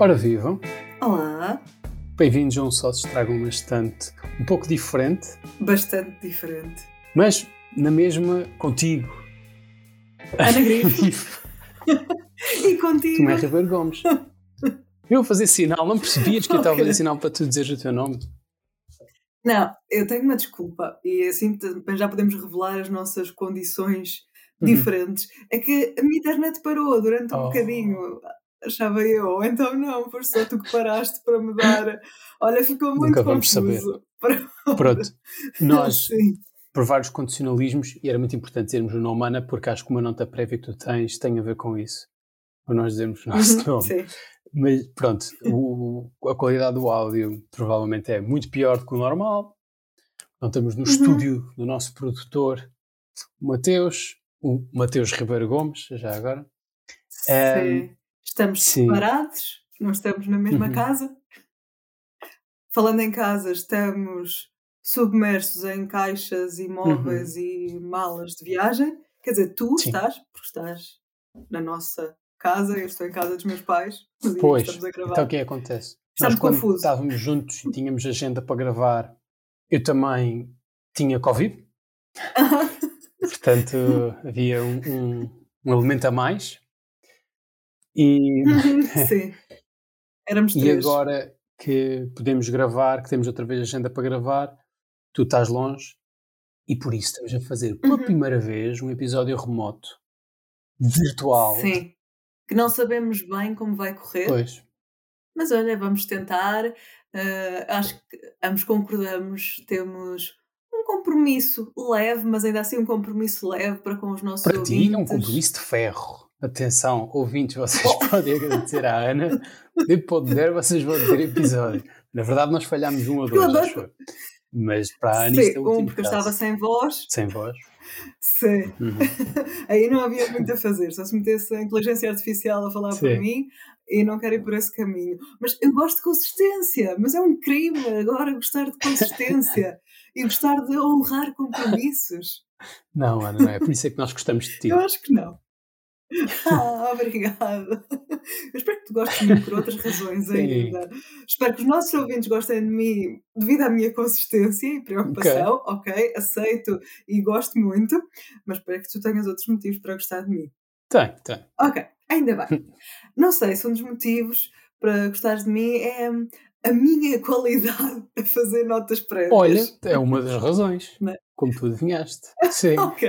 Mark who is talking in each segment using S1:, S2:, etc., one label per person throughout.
S1: Ora vivam,
S2: Olá,
S1: bem-vindos a um só se estraga uma estante um pouco diferente,
S2: bastante diferente.
S1: mas na mesma contigo.
S2: Ana Grifo. E contigo?
S1: Tomé Ribeiro Gomes. Eu a fazer sinal, não percebias que eu estava a fazer sinal para tu dizeres o teu nome?
S2: Não, eu tenho uma desculpa e assim também já podemos revelar as nossas condições
S1: Uhum.
S2: diferentes. É que a minha internet parou durante um
S1: Oh.
S2: bocadinho, achava eu, então não, foi só tu que paraste para me dar. Olha, ficou muito
S1: Nunca vamos
S2: confuso.
S1: Pronto, nós,
S2: Sim.
S1: por vários condicionalismos, e era muito importante dizermos o nome Ana, porque acho que uma nota prévia que tu tens tem a ver com isso. Para nós dizermos o nosso
S2: Uhum,
S1: nome.
S2: sim.
S1: Mas pronto, o- a qualidade do áudio provavelmente é muito pior do que o normal. Não estamos no
S2: Uhum.
S1: estúdio do nosso produtor o Mateus, o Mateus Ribeiro Gomes, já agora.
S2: Sim. Estamos
S1: sim.
S2: separados, não estamos na mesma
S1: Uhum.
S2: casa. Falando em casa, estamos submersos em caixas e móveis e malas de viagem. Quer dizer, tu
S1: Uhum. Sim.
S2: estás, porque estás na nossa casa, eu estou em casa dos meus pais.
S1: Pois,
S2: estamos a gravar.
S1: então o que é que acontece?
S2: Está
S1: Nós
S2: confuso.
S1: estávamos juntos e tínhamos agenda para gravar, eu também tinha Covid, portanto havia um, um- um elemento a mais. E,
S2: Sim. Éramos
S1: e
S2: três.
S1: agora que podemos gravar, que temos outra vez agenda para gravar, tu estás longe e por isso estamos a fazer pela
S2: Uhum.
S1: primeira vez um episódio remoto, virtual.
S2: Sim. Que não sabemos bem como vai correr.
S1: Pois,
S2: Mas olha, vamos tentar. eh, acho que ambos concordamos. Temos um compromisso leve, mas ainda assim um compromisso leve para com os nossos
S1: para ti é um
S2: ouvintes.
S1: compromisso de ferro. Atenção, ouvintes, vocês podem agradecer à Ana. Depois de der, vocês vão ter episódio. Na verdade, nós falhámos um ou dois, acho. Mas para a Ana,
S2: Sim,
S1: isto é o
S2: um
S1: último
S2: porque eu estava sem voz.
S1: Sem voz.
S2: Sim.
S1: Uhum.
S2: Aí não havia muito a fazer. Só se metesse a inteligência artificial a falar por
S1: Sim.
S2: mim e não quero ir por esse caminho. Mas eu gosto de consistência. Mas é um crime agora gostar de consistência e gostar de honrar compromissos.
S1: Não, Ana, não é. Por isso é que nós gostamos de ti.
S2: Eu acho que não. Ah, obrigada. Eu espero que tu gostes de mim por outras razões
S1: Sim.
S2: ainda. Espero que os nossos ouvintes gostem de mim devido à minha consistência e preocupação. Ok, aceito e gosto muito, mas espero que tu tenhas outros motivos para gostar de mim.
S1: Tem, tem.
S2: Ok, ainda bem. Não sei se um dos motivos para gostares de mim é a minha qualidade a fazer notas prévias.
S1: Olha, é uma das razões.
S2: Não é?
S1: Como tu adivinhaste. Sim.
S2: Ok.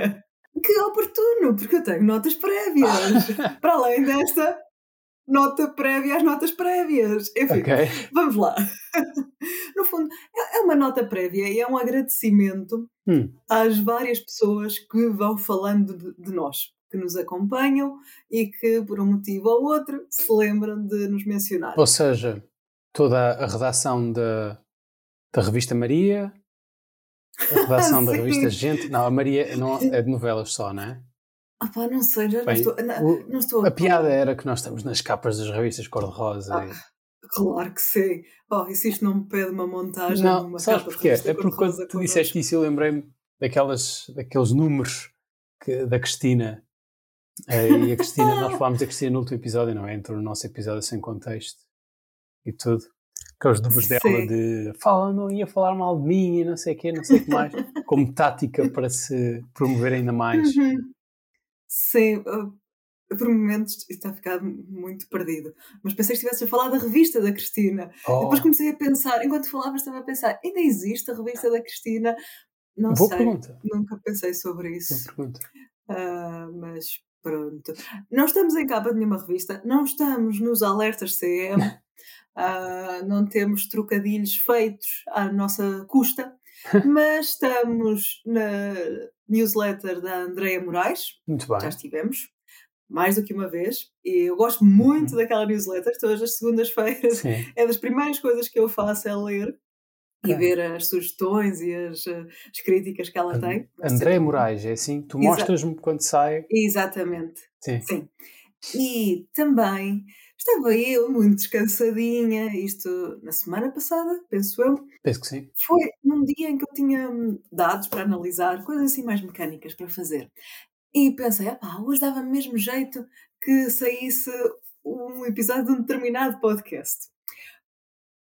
S2: Que oportuno, porque eu tenho notas prévias. Para além desta nota prévia às notas prévias. Enfim,
S1: Ok.
S2: vamos lá. No fundo, é é uma nota prévia e é um agradecimento
S1: Hum.
S2: às várias pessoas que vão falando de, de nós, que nos acompanham e que, por um motivo ou outro, se lembram de nos mencionar.
S1: Ou seja, toda a redação da, da revista Maria, a redação da revista Gente. Não, a Maria não, é de novelas só, não é?
S2: Ah pá, não sei, já não
S1: Bem,
S2: estou, não,
S1: o-
S2: não estou
S1: A piada era que nós estamos nas capas das revistas cor-de-rosa.
S2: Ah,
S1: e-
S2: Claro que sim. Oh, e se isto não me pede uma montagem?
S1: Não,
S2: uma
S1: sabes porquê? É porque quando tu disseste isso eu lembrei-me daquelas, daqueles números que- da Cristina. Eh, e a Cristina, nós falámos da Cristina no último episódio, não é? Entre o nosso episódio sem contexto e tudo. Aqueles números dela
S2: Sim.
S1: de fala, não ia falar mal de mim e não sei o quê, não sei o que mais, como tática para se promover ainda mais.
S2: Uhum. Sim, uh, por momentos isto está a ficar muito perdido. Mas pensei que estivesse a falar da revista da Cristina.
S1: Oh,
S2: Depois comecei a pensar, enquanto falavas, estava a pensar: ainda existe a revista da Cristina? Não
S1: boa
S2: sei,
S1: pergunta.
S2: nunca pensei sobre isso. Ah, mas pronto. Não estamos em capa de nenhuma revista, não estamos nos alertas CM, ah, não temos trocadilhos feitos à nossa custa, mas estamos na newsletter da Andreia Moraes,
S1: Muito
S2: já
S1: bem.
S2: estivemos. Mais do que uma vez, e eu gosto muito
S1: Uhum.
S2: daquela newsletter. Todas as segundas-feiras é das primeiras coisas que eu faço é ler e ver as sugestões e as, eh, as críticas que ela tem.
S1: André Moraes, é assim? Tu mostras-me quando sai.
S2: Exatamente.
S1: Sim.
S2: Sim. E também estava eu muito descansadinha, isto na semana passada, penso eu.
S1: Penso que sim.
S2: Foi num dia em que eu tinha hum, dados para analisar, coisas assim mais mecânicas para fazer. E pensei, ah pá, hoje dava-me mesmo jeito que saísse um episódio de um determinado podcast,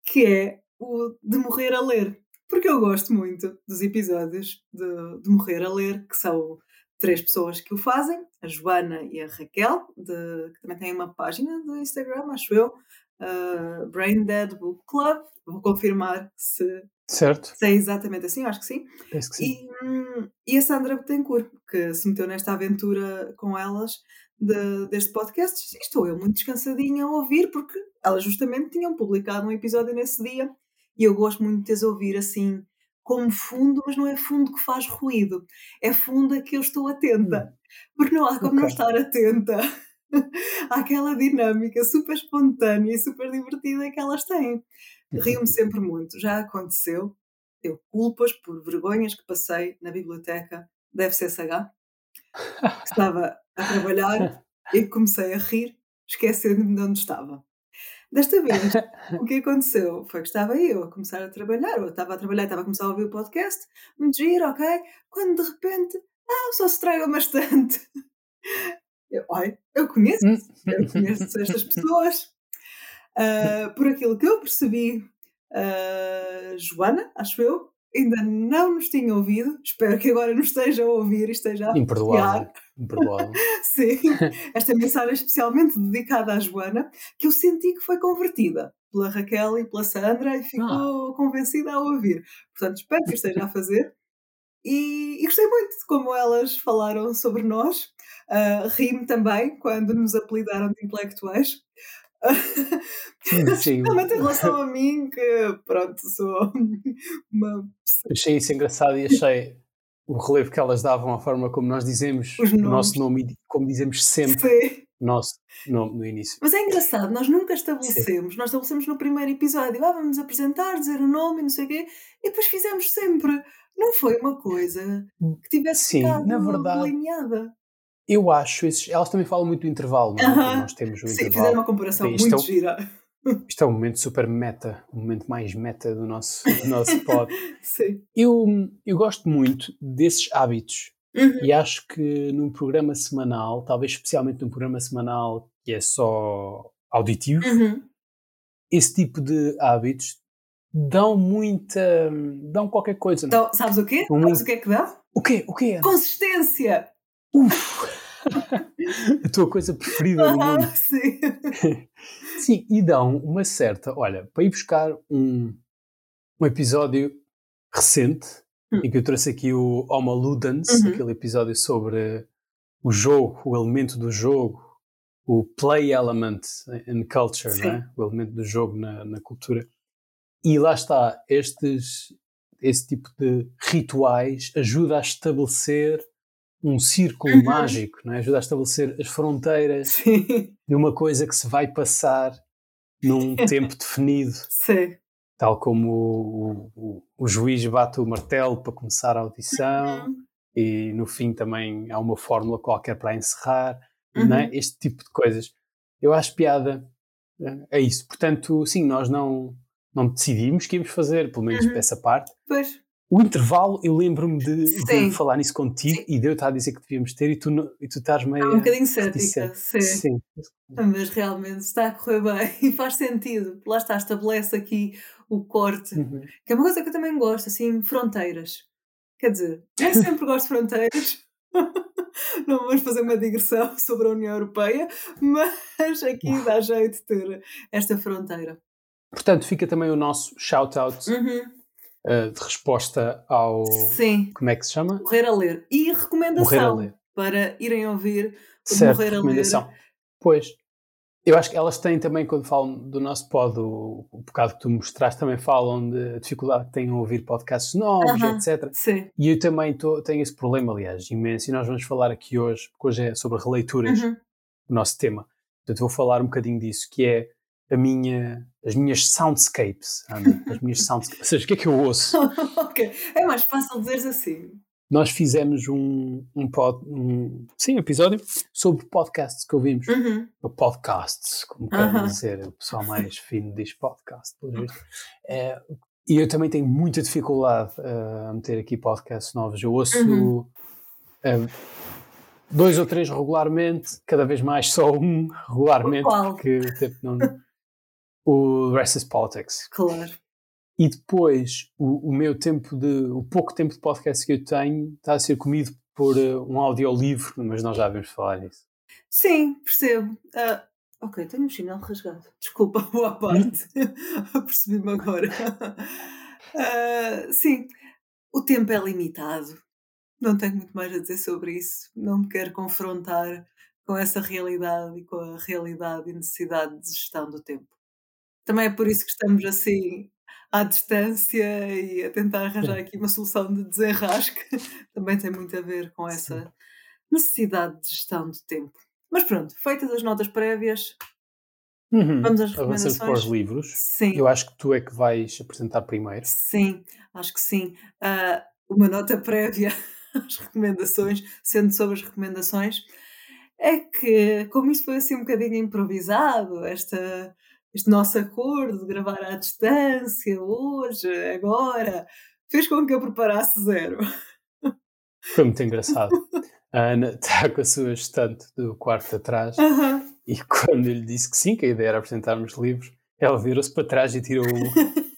S2: que é o de morrer a ler. Porque eu gosto muito dos episódios de, de morrer a ler, que são três pessoas que o fazem, a Joana e a Raquel, de, que também têm uma página do Instagram, acho eu, uh, Brain Dead Book Club. Vou confirmar se,
S1: certo.
S2: se é exatamente assim, acho que sim.
S1: Penso que sim.
S2: E, hum, e a Sandra Betancourt, que se meteu nesta aventura com elas de, deste podcast. E estou eu muito descansadinha a ouvir, porque elas justamente tinham publicado um episódio nesse dia e eu gosto muito de as ouvir assim como fundo, mas não é fundo que faz ruído, é fundo a que eu estou atenta, porque não há como não
S1: Ok.
S2: estar atenta àquela dinâmica super espontânea e super divertida que elas têm. Rio-me sempre muito, já aconteceu, eu culpas por vergonhas que passei na biblioteca da FCSH, que estava a trabalhar e comecei a rir, esquecendo-me de onde estava. Desta vez, o que aconteceu foi que estava eu a começar a trabalhar, ou estava a trabalhar, estava a começar a ouvir o podcast, muito giro, ok? Quando de repente, ah, só se traiam bastante. Eu, olha, eu conheço, eu conheço estas pessoas. Ah, por aquilo que eu percebi, a Joana, acho eu, ainda não nos tinha ouvido. Espero que agora nos esteja a ouvir e esteja a
S1: Imperdoável. Imperdoável.
S2: Sim, esta mensagem especialmente dedicada à Joana, que eu senti que foi convertida pela Raquel e pela Sandra e ficou convencida a ouvir. Portanto, espero que esteja a fazer. E, e gostei muito de como elas falaram sobre nós. Uh, Ri-me também quando nos apelidaram de intelectuais.
S1: Sim.
S2: Especialmente em relação a mim, que pronto, sou uma
S1: Achei isso engraçado e achei o relevo que elas davam à forma como nós dizemos
S2: Os
S1: o nosso nome e como dizemos sempre
S2: Sim.
S1: o nosso nome no início.
S2: Mas é engraçado, nós nunca estabelecemos, nós estabelecemos no primeiro episódio, ah, vamos apresentar, dizer o nome e não sei o quê, e depois fizemos sempre. Não foi uma coisa que tivesse
S1: Sim,
S2: ficado
S1: na verdade,
S2: delineada.
S1: Eu acho, esses, elas também falam muito do intervalo, não é?
S2: Aham.
S1: Como Nós temos o
S2: Sim,
S1: intervalo.
S2: fizeram uma comparação muito
S1: é um-
S2: gira.
S1: Isto é um momento super meta, o momento mais meta do nosso, do nosso pod.
S2: Sim.
S1: Eu, eu gosto muito desses hábitos
S2: Uhum.
S1: e acho que num programa semanal, talvez especialmente num programa semanal que é só auditivo,
S2: Uhum.
S1: esse tipo de hábitos dão muita. dão qualquer coisa.
S2: Então, sabes o quê?
S1: Um-
S2: Sabes o que é que dá?
S1: O quê? O quê?
S2: Consistência!
S1: Uf! A tua coisa preferida do mundo.
S2: Sim.
S1: Sim, e dão uma certa. Olha, para ir buscar um, um episódio recente,
S2: Hum.
S1: em que eu trouxe aqui o Homo Ludens,
S2: Uhum.
S1: aquele episódio sobre o jogo, o elemento do jogo, o play element in culture,
S2: Sim.
S1: não é? o elemento do jogo na, na cultura. E lá está, estes, esse tipo de rituais ajuda a estabelecer um círculo
S2: Uhum.
S1: mágico, não é? ajuda a estabelecer as fronteiras
S2: Sim.
S1: de uma coisa que se vai passar num tempo definido,
S2: Sim.
S1: tal como o, o, o juiz bate o martelo para começar a audição
S2: Uhum.
S1: e no fim também há uma fórmula qualquer para encerrar,
S2: Uhum.
S1: não é? este tipo de coisas. Eu acho piada eh, a isso. Portanto, sim, nós não, não decidimos que íamos fazer, pelo menos
S2: Uhum.
S1: essa parte.
S2: Pois.
S1: O intervalo, eu lembro-me de, de falar nisso contigo
S2: Sim.
S1: e de eu estar a dizer que devíamos ter e tu, e tu estás meio.
S2: Está um bocadinho cética. Sim.
S1: Sim.
S2: Mas realmente está a correr bem e faz sentido. Lá está, estabelece aqui o corte,
S1: Uhum.
S2: que é uma coisa que eu também gosto, assim, fronteiras. Quer dizer, nem sempre gosto de fronteiras. Não vamos fazer uma digressão sobre a União Europeia, mas aqui dá jeito de ter esta fronteira.
S1: Portanto, fica também o nosso shout-out
S2: Uhum.
S1: Uh, de resposta ao.
S2: Sim,
S1: Como é que se chama?
S2: morrer a ler. E recomendação
S1: Morrer a ler.
S2: para irem ouvir
S1: Certo,
S2: Morrer a Ler.
S1: recomendação. Pois, eu acho que elas têm também, quando falam do nosso pod, o, o bocado que tu mostraste, também falam de dificuldade que têm a ouvir podcasts novos,
S2: Aham.
S1: etc.
S2: Sim.
S1: E eu também tô, tenho esse problema, aliás, imenso. E nós vamos falar aqui hoje, porque hoje é sobre releituras,
S2: Uhum.
S1: o nosso tema. Portanto, vou falar um bocadinho disso, que é a minha, as minhas soundscapes, Ana, as minhas soundscapes. Ou seja, o que é que eu ouço?
S2: ok. É mais fácil dizeres assim.
S1: Nós fizemos um, um, pod, um, sim, episódio sobre podcasts que ouvimos.
S2: Uhum.
S1: Podcasts, como
S2: Aham.
S1: querem dizer. O pessoal mais fino diz podcast, pelo visto. É, e eu também tenho muita dificuldade eh, a meter aqui podcasts novos. Eu ouço
S2: Uhum.
S1: eh, dois ou três regularmente, cada vez mais só um regularmente, porque o tempo não. O Rest is Politics.
S2: Claro.
S1: E depois, o, o, meu tempo de. O pouco tempo de podcast que eu tenho está a ser comido por uh, um audiolivro, mas nós já vamos falar nisso.
S2: Sim, percebo. Uh, ok, tenho um chinelo rasgado. Desculpa, boa parte. Percebi-me agora. Uh, sim, o tempo é limitado. Não tenho muito mais a dizer sobre isso. Não me quero confrontar com essa realidade e com a realidade e necessidade de gestão do tempo. Também é por isso que estamos assim à distância e a tentar arranjar aqui uma solução de desenrasque. Também tem muito a ver com essa necessidade de gestão do tempo. Mas pronto, feitas as notas prévias,
S1: uhum. vamos às recomendações. para os livros.
S2: Sim.
S1: Eu acho que tu é que vais apresentar primeiro.
S2: Sim, acho que sim. Uh, uma nota prévia às recomendações, sendo sobre as recomendações, é que, como isto foi assim um bocadinho improvisado, esta, este nosso acordo de gravar à distância, hoje, agora, fez com que eu preparasse zero.
S1: Foi muito engraçado. A Ana está com a sua estante do quarto atrás e quando eu lhe disse que sim, que a ideia era apresentarmos livros, ela virou-se para trás e tirou um.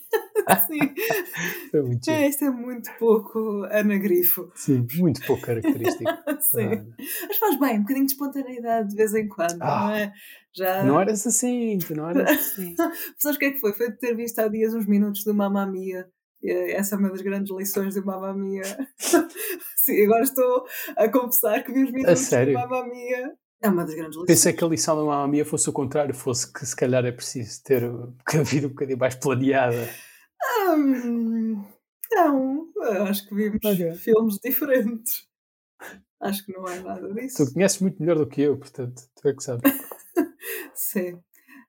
S2: Sim. Foi muito é, isto é muito pouco Ana Grifo.
S1: Sim, muito pouco característico.
S2: Sim. Mas faz bem, um bocadinho de espontaneidade de vez em quando, ah, não é?
S1: Já... Não eras assim, tu não eras assim.
S2: Sabes o que é que foi? Foi de ter visto há dias uns minutos do Mamma Mia. Essa é uma das grandes lições do Mamma Mia. Sim, agora estou a confessar que vi os minutos do Mamma Mia é uma das grandes lições.
S1: Pensei que a lição da Mamma Mia fosse o contrário, fosse que se calhar é preciso ter a vida um bocadinho mais planeada.
S2: Hum, não, acho que vimos okay. filmes diferentes. Acho que não é nada disso.
S1: Tu conheces muito melhor do que eu, portanto, tu é que sabes.
S2: Sim.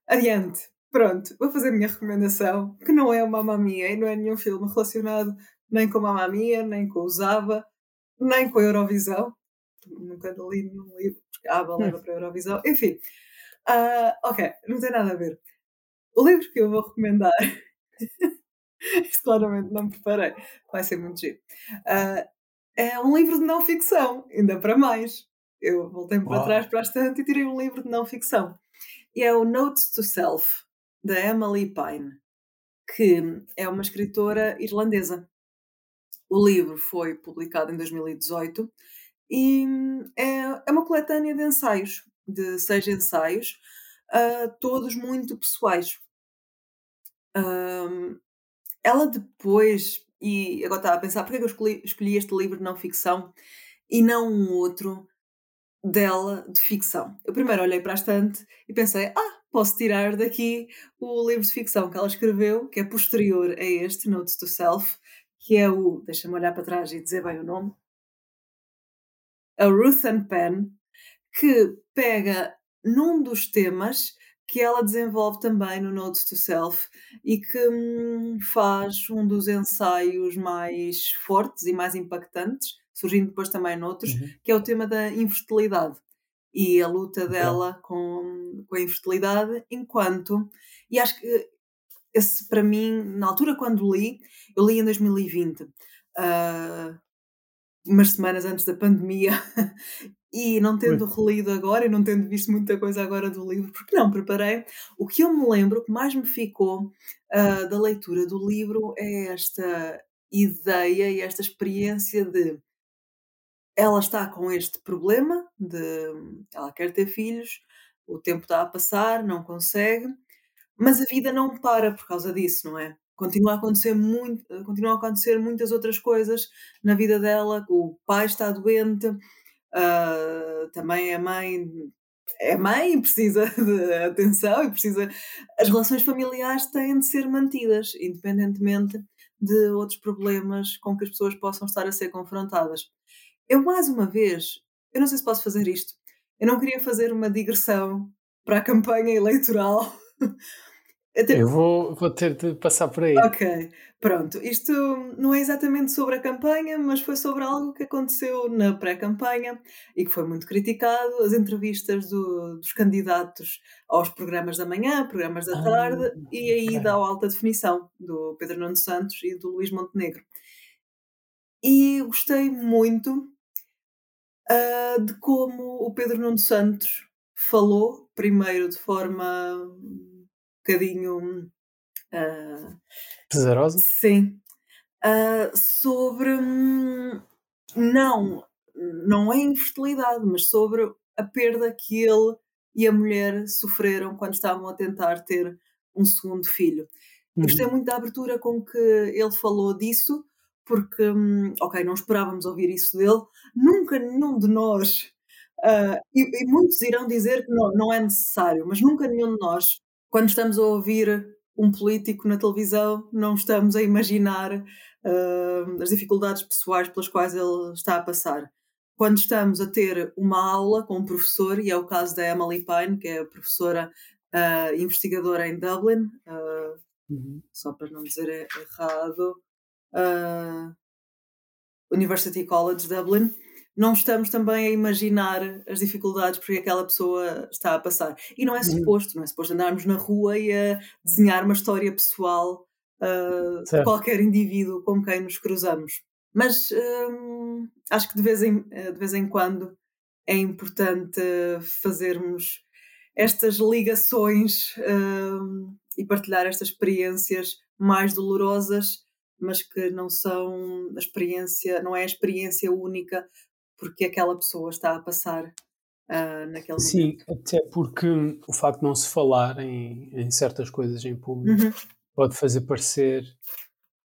S2: Adiante. Pronto, vou fazer a minha recomendação, que não é uma mamia e não é nenhum filme relacionado nem com a mamia, nem com o Zaba, nem com a Eurovisão. Nunca li num livro, porque a Aba leva hum. para a Eurovisão. Enfim, uh, ok, não tem nada a ver. O livro que eu vou recomendar Isto claramente não me preparei. Vai ser muito giro. Uh, é um livro de não ficção, ainda para mais. Eu voltei-me para trás para a estante e tirei um livro de não ficção. E é o Notes to Self, da Emily Pine, que é uma escritora irlandesa. O livro foi publicado em 2018 e é, é uma coletânea de ensaios, de seis ensaios, uh, todos muito pessoais. Um, ela depois, e agora estava a pensar, porque é que eu escolhi, escolhi este livro de não ficção e não um outro dela de ficção? Eu primeiro olhei para a estante e pensei, ah, posso tirar daqui o livro de ficção que ela escreveu, que é posterior a este, Notes to Self, que é o, deixa-me olhar para trás e dizer bem o nome, a Ruth and Penn, que pega num dos temas que ela desenvolve também no Notes to Self e que hum, faz um dos ensaios mais fortes e mais impactantes, surgindo depois também noutros, uhum. que é o tema da infertilidade e a luta dela com, com a infertilidade, enquanto. E acho que esse, para mim, na altura quando li, eu li em 2020. Uh, ah, umas semanas antes da pandemia E não tendo relido agora e não tendo visto muita coisa agora do livro, porque não preparei, o que eu me lembro, o que mais me ficou uh, da leitura do livro é esta ideia e esta experiência de ela está com este problema de ela quer ter filhos, o tempo está a passar, não consegue, mas a vida não para por causa disso, não é? Continua a acontecer muito, continua a acontecer muitas outras coisas na vida dela, o pai está doente, Uh, também é mãe, é mãe precisa de atenção e precisa. As relações familiares têm de ser mantidas, independentemente de outros problemas com que as pessoas possam estar a ser confrontadas. Eu, mais uma vez, eu não sei se posso fazer isto, eu não queria fazer uma digressão para a campanha eleitoral
S1: Até... Eu vou, vou ter de passar por aí.
S2: Ok, pronto. Isto não é exatamente sobre a campanha, mas foi sobre algo que aconteceu na pré-campanha e que foi muito criticado: as entrevistas do, dos candidatos aos programas da manhã, programas da tarde ah, e a ida ao alta definição do Pedro Nuno Santos e do Luís Montenegro. E gostei muito uh, de como o Pedro Nuno Santos falou, primeiro de forma bocadinho. Uh,
S1: Pesarosa?
S2: Sim. Uh, sobre. Hum, não, não é infertilidade, mas sobre a perda que ele e a mulher sofreram quando estavam a tentar ter um segundo filho. Uhum. Gostei muito da abertura com que ele falou disso, porque, hum, ok, não esperávamos ouvir isso dele, nunca nenhum de nós, uh, e, e, muitos irão dizer que não, não é necessário, mas nunca nenhum de nós, quando estamos a ouvir um político na televisão, não estamos a imaginar uh, as dificuldades pessoais pelas quais ele está a passar. Quando estamos a ter uma aula com um professor, e é o caso da Emily Pine, que é a professora uh, investigadora em Dublin, uhum. só para não dizer errado, uh, University College Dublin, não estamos também a imaginar as dificuldades porque aquela pessoa está a passar. E não é uhum. suposto, não é suposto andarmos na rua e a desenhar uma história pessoal uh, de qualquer indivíduo com quem nos cruzamos. Mas um, acho que de vez, em, de vez em quando é importante fazermos estas ligações um, e partilhar estas experiências mais dolorosas mas que não são a experiência, não é a experiência única porque aquela pessoa está a passar uh, naquele
S1: Sim,
S2: momento.
S1: Sim, até porque o facto de não se falar em, em certas coisas em público uhum. pode fazer parecer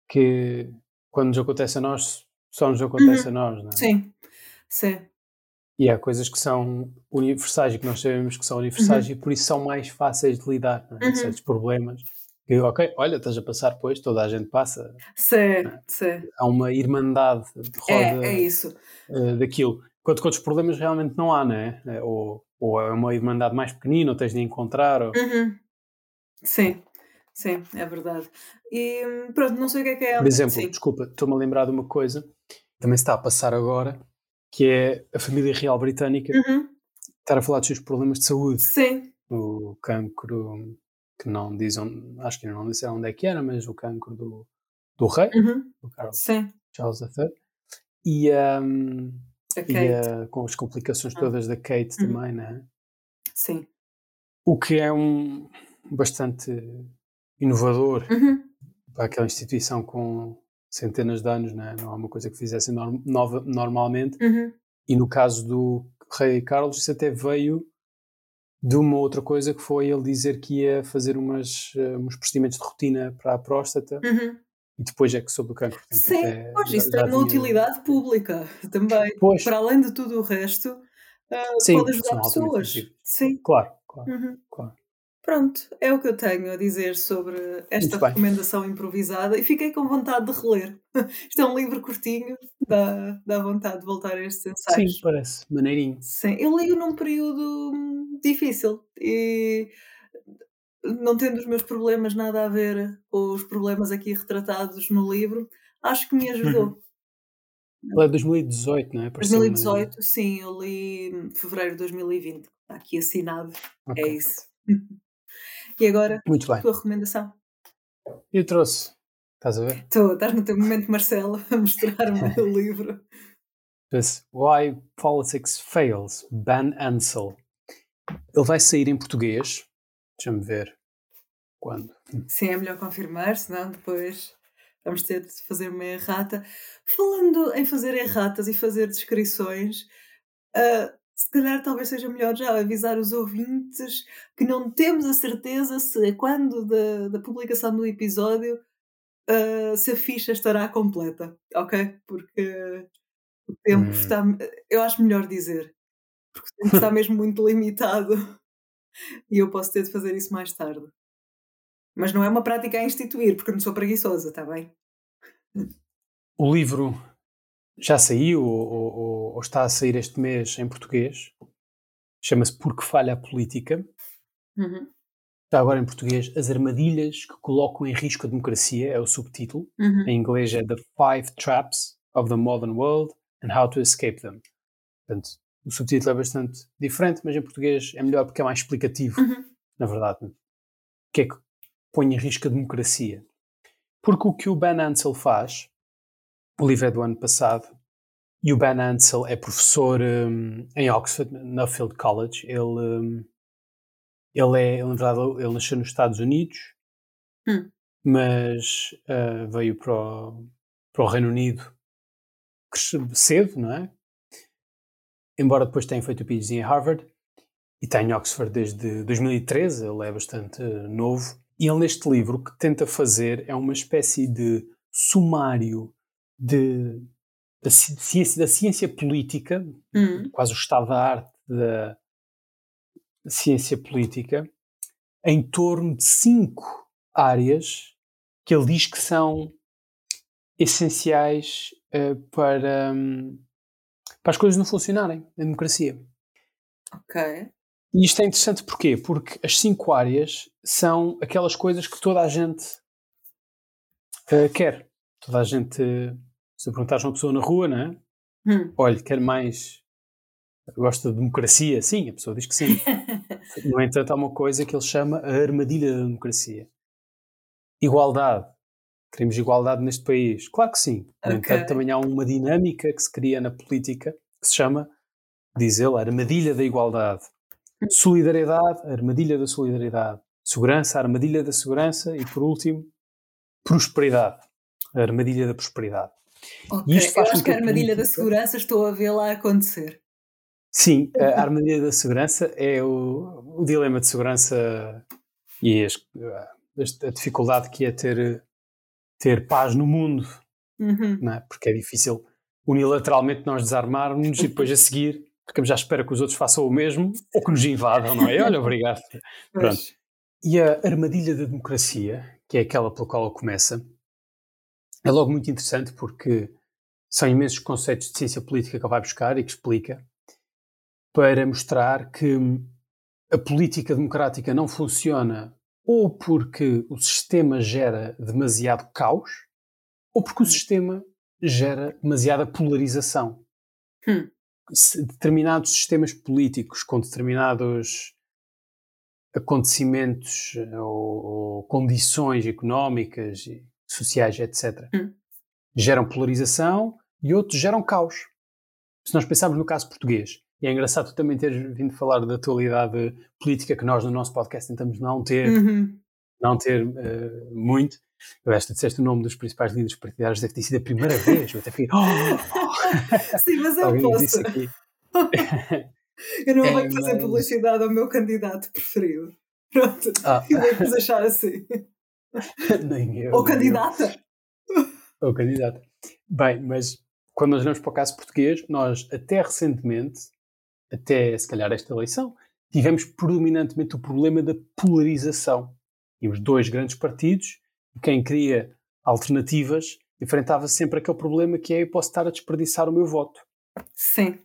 S1: que quando nos acontece a nós, só nos acontece uhum. a nós, não é?
S2: Sim, sim.
S1: E há coisas que são universais e que nós sabemos que são universais uhum. e por isso são mais fáceis de lidar, não é? Uhum. certos problemas que, ok, olha, estás a passar, pois, toda a gente passa.
S2: Sim, é? sim.
S1: Há uma irmandade de
S2: é, roda é, é isso.
S1: Uh, daquilo. Enquanto que outros problemas realmente não há, não é? é? Ou, ou é uma irmandade mais pequenina, ou tens de encontrar. Ou...
S2: Uhum. Sim, sim, é verdade. E pronto, não sei o que é que é.
S1: Por exemplo, sim. desculpa, estou-me a lembrar de uma coisa, também se está a passar agora, que é a família real britânica
S2: uhum.
S1: estar a falar dos seus problemas de saúde.
S2: Sim.
S1: O cancro, que não dizem, acho que não disseram onde é que era, mas o cancro do, do rei,
S2: uhum.
S1: do Carlos
S2: Sim.
S1: Charles III, e, um, e com as complicações ah. todas da Kate uhum. também, né?
S2: Sim.
S1: O que é um bastante inovador
S2: uhum.
S1: para aquela instituição com centenas de anos, né? não é uma coisa que fizessem nova, normalmente.
S2: Uhum.
S1: E no caso do rei Carlos, isso até veio de uma outra coisa que foi ele dizer que ia fazer umas, uh, uns procedimentos de rotina para a próstata
S2: uhum.
S1: e depois é que soube o cancro.
S2: Sim, até, pois, isso tem uma utilidade pública também. Pois. Para além de tudo o resto, uh, Sim, pode ajudar pessoas. Sim,
S1: claro, claro,
S2: uhum.
S1: claro.
S2: Pronto, é o que eu tenho a dizer sobre esta recomendação improvisada e fiquei com vontade de reler. Isto é um livro curtinho, dá, dá vontade de voltar a estes ensaios.
S1: Sim, parece, maneirinho.
S2: Sim, eu li-o num período difícil e não tendo os meus problemas nada a ver com os problemas aqui retratados no livro, acho que me ajudou.
S1: Ele é 2018, não é?
S2: 2018, uma... sim, eu li em fevereiro de 2020. Está aqui assinado. É okay. É isso. E agora,
S1: Muito bem.
S2: tua recomendação?
S1: Eu trouxe. Estás a ver?
S2: Estou, estás no teu momento, Marcelo, a mostrar-me o livro.
S1: Esse Why Politics Fails, Ben Ansel. Ele vai sair em português. Deixa-me ver quando.
S2: Sim, é melhor confirmar, senão depois vamos ter de fazer uma errata. Falando em fazer erratas e fazer descrições, uh, se calhar talvez seja melhor já avisar os ouvintes que não temos a certeza se quando da, da publicação do episódio uh, se a ficha estará completa, ok? Porque o tempo hum. está. Eu acho melhor dizer, porque o tempo está mesmo muito limitado e eu posso ter de fazer isso mais tarde. Mas não é uma prática a instituir, porque eu não sou preguiçosa, está bem?
S1: O livro já saiu ou, ou, ou, está a sair este mês em português. Chama-se Porque Falha a Política.
S2: Uhum.
S1: Está agora em português As Armadilhas que Colocam em Risco a Democracia, é o subtítulo.
S2: Uhum.
S1: Em inglês é The Five Traps of the Modern World and How to Escape Them. Portanto, o subtítulo é bastante diferente, mas em português é melhor porque é mais explicativo,
S2: uhum.
S1: na verdade. O que é que põe em risco a democracia? Porque o que o Ben Ansel faz o livro é do ano passado E o Ben Ansel é professor um, em Oxford, Nuffield College. Ele, um, ele é, na verdade, ele nasceu nos Estados Unidos,
S2: Hum.
S1: mas uh, veio para o, para o Reino Unido cedo, não é? Embora depois tenha feito o PhD em Harvard e está em Oxford desde 2013, ele é bastante uh, novo. E ele, neste livro, o que tenta fazer é uma espécie de sumário de, da, ciência, da ciência política,
S2: Hum.
S1: quase o estado da arte da ciência política, em torno de cinco áreas que ele diz que são essenciais uh, para, um, para as coisas não funcionarem na democracia.
S2: Ok.
S1: E isto é interessante porquê? Porque as cinco áreas são aquelas coisas que toda a gente uh, quer. Toda a gente, se perguntares a uma pessoa na rua, não é?
S2: Hum.
S1: Olha, quer mais. Gosta de democracia? Sim, a pessoa diz que sim. no entanto, há uma coisa que ele chama a armadilha da democracia. Igualdade. Queremos igualdade neste país? Claro que sim. No
S2: Ok.
S1: entanto, também há uma dinâmica que se cria na política que se chama, diz ele, a armadilha da igualdade. Solidariedade, a armadilha da solidariedade. Segurança, a armadilha da segurança. E, por último, prosperidade, a armadilha da prosperidade.
S2: Ok.
S1: E isto faz
S2: Eu acho
S1: que
S2: a armadilha da segurança estou a vê-la acontecer.
S1: Sim, a armadilha da segurança é o, o dilema de segurança e as- a, dificuldade que é ter, ter paz no mundo,
S2: Uhum.
S1: não é? porque é difícil unilateralmente nós desarmarmos e depois a seguir ficamos à espera que os outros façam o mesmo ou que nos invadam, não é? Olha, obrigado. Pronto. E a armadilha da democracia, que é aquela pela qual começa, é logo muito interessante porque são imensos conceitos de ciência política que ele vai buscar e que explica para mostrar que a política democrática não funciona ou porque o sistema gera demasiado caos ou porque o sistema gera demasiada polarização.
S2: Hum.
S1: Se- Determinados sistemas políticos com determinados acontecimentos eh, ou, ou condições económicas e sociais, etc.,
S2: Hum.
S1: geram polarização e outros geram caos. Se nós pensarmos no caso português, e é engraçado tu também teres vindo falar da atualidade política que nós no nosso podcast tentamos não ter,
S2: Uhum.
S1: não ter eh, muito. Eu esta disseste o nome dos principais líderes partidários, deve ter sido a primeira vez. Eu até fiquei, oh,
S2: Sim, mas eu
S1: alguém
S2: posso.
S1: aqui.
S2: Eu não
S1: É,
S2: vou fazer
S1: mas-
S2: publicidade ao meu candidato preferido. Pronto.
S1: Ah,
S2: Eu vou-vos achar assim.
S1: nem eu.
S2: Ou
S1: eu.
S2: candidata.
S1: Ou candidata. Bem, mas quando nós olhamos para o caso português, nós até recentemente, até se calhar esta eleição, tivemos predominantemente o problema da polarização. Tínhamos dois grandes partidos e quem queria alternativas enfrentava sempre aquele problema que é eu posso estar a desperdiçar o meu voto.
S2: Sim.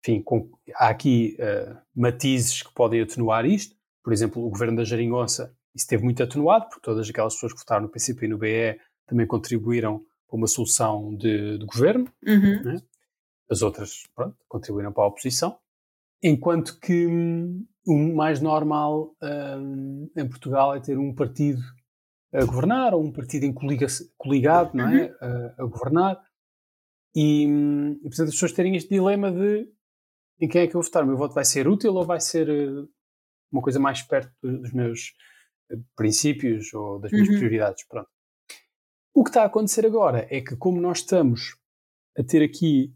S1: Enfim, com- há aqui eh, matizes que podem atenuar isto. Por exemplo, o governo da Jeringonça, isso esteve muito atenuado, porque todas aquelas pessoas que votaram no PCP e no BE também contribuíram para uma solução de, de governo.
S2: Uhum.
S1: As outras, pronto, contribuíram para a oposição. Enquanto que hum, o mais normal hum, em Portugal é ter um partido a governar, ou um partido em coliga coligado, não é? A, a governar. E, hum, e, portanto, as pessoas terem este dilema de em quem é que eu vou votar? O meu voto vai ser útil ou vai ser eh, uma coisa mais perto do- dos meus princípios ou das minhas
S2: Uhum.
S1: prioridades? Pronto. O que está a acontecer agora é que, como nós estamos a ter aqui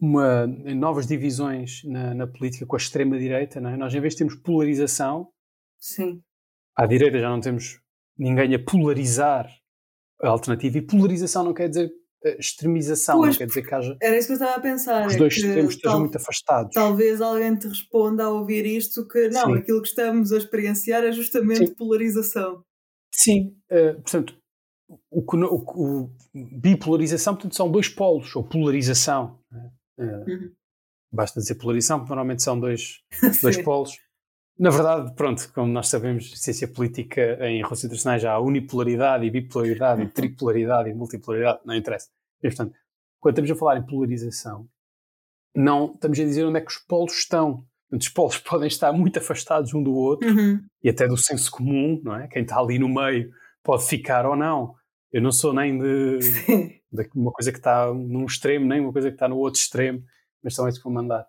S1: uma, novas divisões na, na política com a extrema-direita, é? nós, em vez de termos polarização,
S2: Sim.
S1: à direita já não temos ninguém a polarizar a alternativa, e polarização não quer dizer extremização,
S2: Pois,
S1: não quer dizer que haja
S2: Era isso que eu estava a pensar.
S1: os
S2: é
S1: dois
S2: que
S1: extremos estejam muito afastados.
S2: Talvez alguém te responda a ouvir isto que não,
S1: Sim.
S2: aquilo que estamos a experienciar é justamente
S1: Sim.
S2: polarização.
S1: Sim, eh, portanto, o, o- o- bipolarização portanto, são dois polos, ou polarização. né? Eh,
S2: Uhum.
S1: Basta dizer polarização, porque normalmente são dois, dois polos. Na verdade, pronto, como nós sabemos, ciência política em relações internacionais já há unipolaridade e bipolaridade e tripolaridade e multipolaridade, não interessa. E, portanto, quando estamos a falar em polarização, não estamos a dizer onde é que os polos estão. Os polos podem estar muito afastados um do outro
S2: Uhum.
S1: e até do senso comum, não é? Quem está ali no meio pode ficar ou não. Eu não sou nem de,
S2: Sim.
S1: uma coisa que está num extremo, nem uma coisa que está no outro extremo, mas são esses que vão mandar.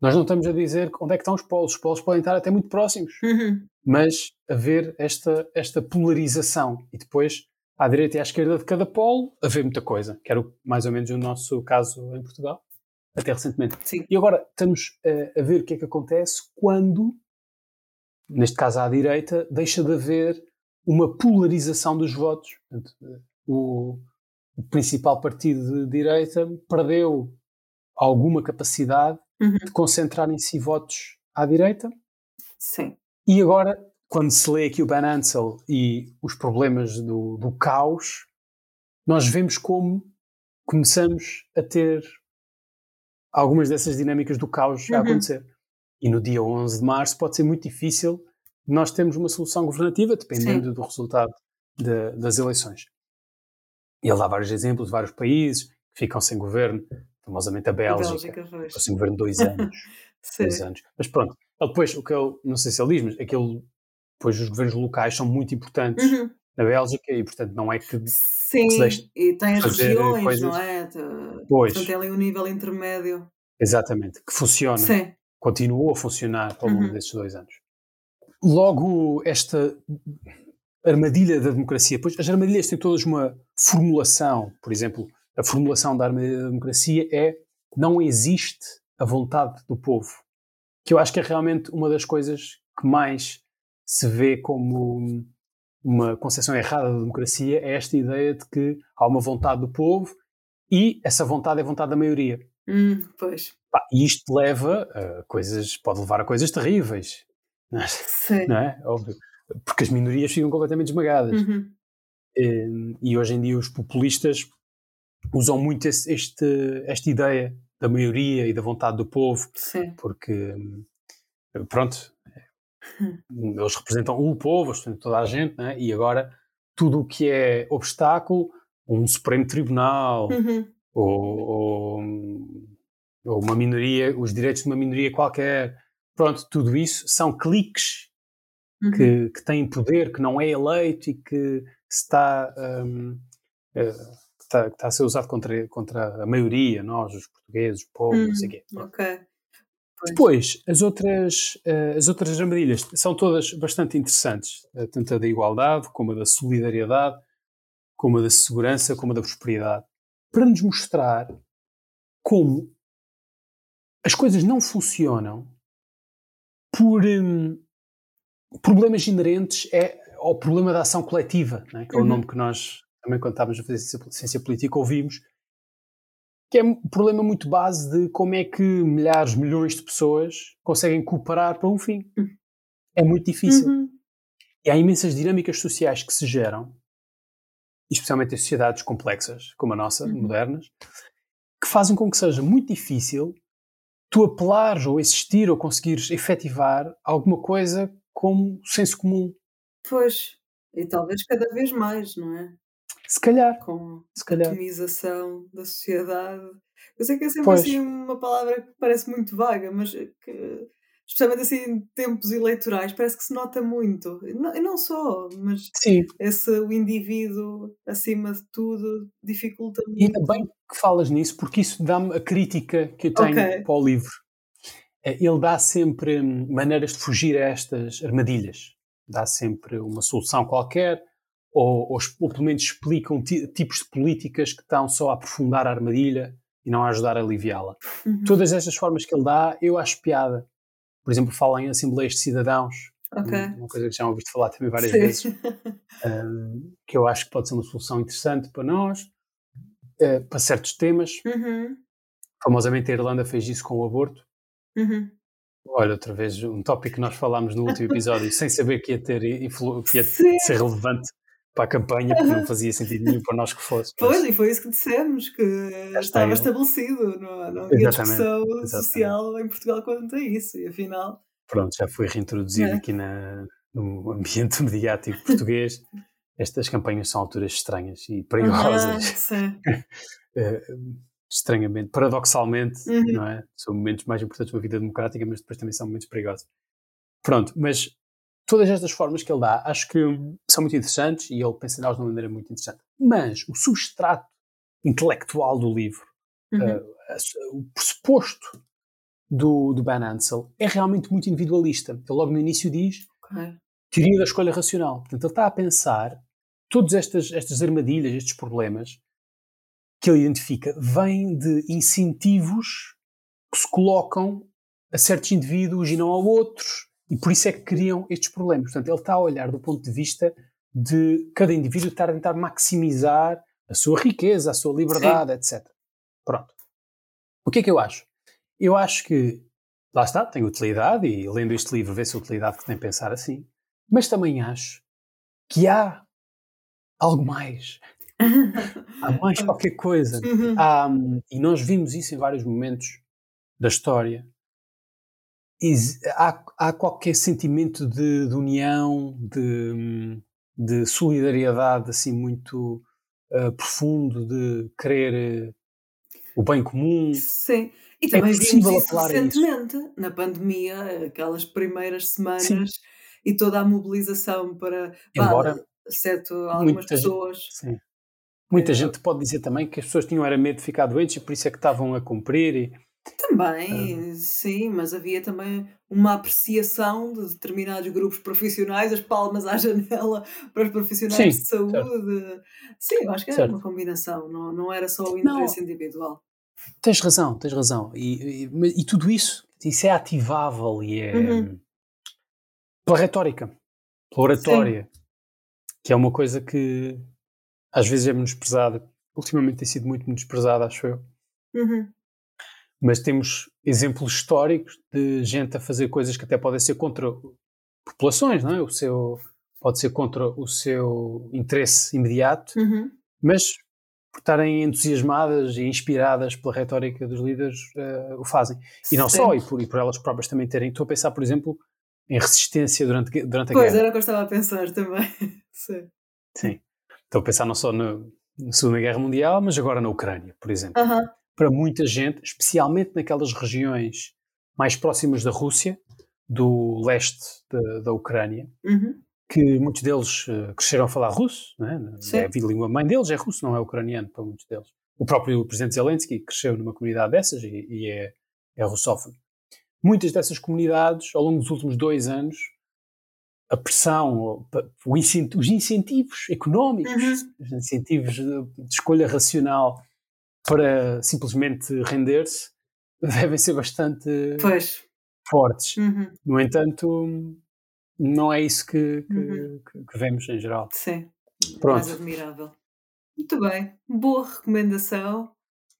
S1: Nós não estamos a dizer onde é que estão os polos. Os polos podem estar até muito próximos,
S2: Uhum.
S1: mas haver esta, esta polarização e depois à direita e à esquerda de cada polo haver muita coisa, que era mais ou menos o nosso caso em Portugal, até recentemente.
S2: Sim.
S1: E agora estamos a, a ver o que é que acontece quando, neste caso à direita, deixa de haver uma polarização dos votos. Portanto, eh, o, o principal partido de direita perdeu alguma capacidade
S2: Uhum.
S1: de concentrar em si votos à direita
S2: Sim.
S1: e agora, quando se lê aqui o Ben Ansel e os problemas do, do caos, nós vemos como começamos a ter algumas dessas dinâmicas do caos a
S2: Uhum.
S1: acontecer. E no dia 11 de março pode ser muito difícil nós termos uma solução governativa, dependendo do resultado de- das eleições. E ele dá vários exemplos de vários países que ficam sem governo, famosamente a Bélgica,
S2: Bélgica,
S1: ficou sem governo dois anos dois anos. Mas pronto, ele depois, o que ele, não sei se ele diz, mas aquele, depois os governos locais são muito importantes
S2: Uhum.
S1: na Bélgica e, portanto, não é que
S2: Sim,
S1: se deixe
S2: e tem as regiões,
S1: coisas.
S2: não é?
S1: Pois.
S2: Portanto, é ali um nível intermédio.
S1: exatamente, que funciona,
S2: Sim.
S1: continuou a funcionar ao longo
S2: Uhum.
S1: desses dois anos. Logo, esta armadilha da democracia, pois as armadilhas têm todas uma formulação, por exemplo, a formulação da democracia é não existe a vontade do povo, que eu acho que é realmente uma das coisas que mais se vê como uma concepção errada da democracia, é esta ideia de que há uma vontade do povo e essa vontade é a vontade da maioria.
S2: Hum, pois.
S1: Pá, e isto leva a coisas, pode levar a coisas terríveis, não é?
S2: Sim.
S1: Não é? Óbvio. Porque as minorias ficam completamente esmagadas.
S2: Uhum.
S1: E, e hoje em dia os populistas usam muito esse- este, esta ideia da maioria e da vontade do povo,
S2: Sim.
S1: porque, hum, pronto, eles representam o povo, eles representam toda a gente, não é? e agora tudo o que é obstáculo, um Supremo Tribunal,
S2: Uhum.
S1: ou, ou, ou uma minoria, os direitos de uma minoria qualquer, pronto, tudo isso são cliques
S2: Uhum.
S1: que, que têm poder, que não é eleito e que se está, hum, eh, que está, que está a ser usado contra, contra a maioria, nós, os portugueses, o povo, não sei o quê.
S2: Uhum. Ok. Pois.
S1: Depois, as outras, eh, as outras armadilhas são todas bastante interessantes, eh, tanto a da igualdade, como a da solidariedade, como a da segurança, como a da prosperidade, para nos mostrar como as coisas não funcionam por hum, problemas inerentes é ao problema da ação coletiva, não é? que é o
S2: Uhum.
S1: nome que nós, também quando estávamos a fazer ciência- política, ouvimos, que é um problema muito base de como é que milhares, milhões de pessoas conseguem cooperar para um fim.
S2: Uhum.
S1: É muito difícil.
S2: Uhum.
S1: E há imensas dinâmicas sociais que se geram, especialmente em sociedades complexas, como a nossa,
S2: Uhum.
S1: modernas, que fazem com que seja muito difícil tu apelares ou existir ou conseguires efetivar alguma coisa como senso comum.
S2: Pois. E talvez cada vez mais, não é?
S1: Se calhar,
S2: Com
S1: se
S2: a
S1: calhar.
S2: atomização da sociedade. Eu sei que é sempre
S1: Pois.
S2: assim uma palavra que parece muito vaga, mas que, especialmente assim em tempos eleitorais, parece que se nota muito. Não, não só, mas
S1: Sim,
S2: esse o indivíduo acima de tudo dificulta
S1: e ainda
S2: muito.
S1: bem que falas nisso, porque isso dá-me a crítica que eu tenho
S2: Ok.
S1: para o livro. É, Ele dá sempre hum, maneiras de fugir a estas armadilhas. Dá sempre uma solução qualquer, ou, ou, ou pelo menos explicam ti- tipos de políticas que estão só a aprofundar a armadilha e não a ajudar a aliviá-la.
S2: Uhum.
S1: Todas estas formas que ele dá, eu acho piada. Por exemplo, fala em assembleias de cidadãos,
S2: Ok.
S1: uma coisa que já ouviste falar também várias
S2: Sim.
S1: vezes, hum, que eu acho que pode ser uma solução interessante para nós, eh, para certos temas.
S2: Uhum.
S1: Famosamente a Irlanda fez isso com o aborto.
S2: Uhum.
S1: Olha, outra vez, um tópico que nós falámos no último episódio, sem saber que ia, ter que ia
S2: Sim.
S1: ser relevante para a campanha, porque não fazia sentido nenhum para nós que fosse.
S2: Pois, e foi isso que dissemos, que estava
S1: ele.
S2: estabelecido, não, não havia discussão
S1: exatamente.
S2: social em Portugal quanto a isso, e afinal.
S1: pronto, já foi reintroduzido
S2: É.
S1: aqui na, no ambiente mediático português. Estas campanhas são alturas estranhas e perigosas, eh, estranhamente, paradoxalmente,
S2: Uhum.
S1: não é? São momentos mais importantes da vida democrática, mas depois também são momentos perigosos. Pronto, mas todas estas formas que ele dá, acho que são muito interessantes e ele pensa nelas de uma maneira muito interessante. Mas o substrato intelectual do livro,
S2: Uhum.
S1: uh, o pressuposto do, do Ben Ansel é realmente muito individualista. Ele logo no início diz
S2: Ok.
S1: teoria da escolha racional. Portanto, ele está a pensar todas estas, estas armadilhas, estes problemas que ele identifica, vêm de incentivos que se colocam a certos indivíduos e não a outros, e por isso é que criam estes problemas. Portanto, ele está a olhar do ponto de vista de cada indivíduo estar a tentar maximizar a sua riqueza, a sua liberdade, etc. Pronto. O que é que eu acho? Eu acho que, lá está, tem utilidade, e lendo este livro vê-se a utilidade que tem pensar assim, mas também acho que há algo mais. Há mais qualquer coisa.
S2: Uhum.
S1: Há, e nós vimos isso em vários momentos da história. Há, há qualquer sentimento de, de união, de, de solidariedade assim muito uh, profundo, de querer uh, o bem comum.
S2: Sim. E também vimos
S1: possível
S2: isso
S1: a isso.
S2: recentemente, na pandemia, aquelas primeiras semanas
S1: Sim.
S2: e toda a mobilização para pá,
S1: Embora
S2: exceto algumas
S1: gente-
S2: pessoas.
S1: Sim. Muita
S2: É.
S1: gente pode dizer também que as pessoas tinham era medo de ficar doentes e por isso é que estavam a cumprir. E,
S2: Também, sim, mas havia também uma apreciação de determinados grupos profissionais, as palmas à janela para os profissionais
S1: Sim,
S2: de saúde. Sim, eu acho que era
S1: Certo.
S2: uma combinação, não, não era só o
S1: Não.
S2: interesse individual.
S1: Tens razão, tens razão. E, e, e tudo isso, isso é ativável e é
S2: Uhum.
S1: pela retórica, pela oratória, que é uma coisa que às vezes é menosprezada. Ultimamente tem sido muito menosprezada, acho eu.
S2: Uhum.
S1: Mas temos exemplos históricos de gente a fazer coisas que até podem ser contra populações, não é? O seu, pode ser contra o seu interesse imediato,
S2: Uhum.
S1: mas por estarem entusiasmadas e inspiradas pela retórica dos líderes, eh, o fazem. E não
S2: Sim.
S1: só, e por, e por elas próprias também terem. Estou a pensar, por exemplo, em resistência durante, durante a
S2: Pois,
S1: guerra.
S2: era o que eu estava a pensar também. Sim.
S1: Sim. Estou a pensar não só na, na Segunda Guerra Mundial, mas agora na Ucrânia, por exemplo.
S2: Aham.
S1: Para muita gente, especialmente naquelas regiões mais próximas da Rússia, do leste da, da Ucrânia,
S2: Uhum.
S1: que muitos deles eh, cresceram a falar russo, não é? A língua mãe deles é russo, não é ucraniano para muitos deles. O próprio presidente Zelensky cresceu numa comunidade dessas e, e é, é russófono. Muitas dessas comunidades, ao longo dos últimos dois anos, a pressão, os incentivos económicos,
S2: Uhum.
S1: os incentivos de, de escolha racional para simplesmente render-se, devem ser bastante
S2: Pois.
S1: fortes.
S2: Uhum.
S1: No entanto, não é isso que, que,
S2: Uhum.
S1: que- vemos em geral.
S2: Sim.
S1: Pronto.
S2: Mais admirável. Muito bem. Boa recomendação.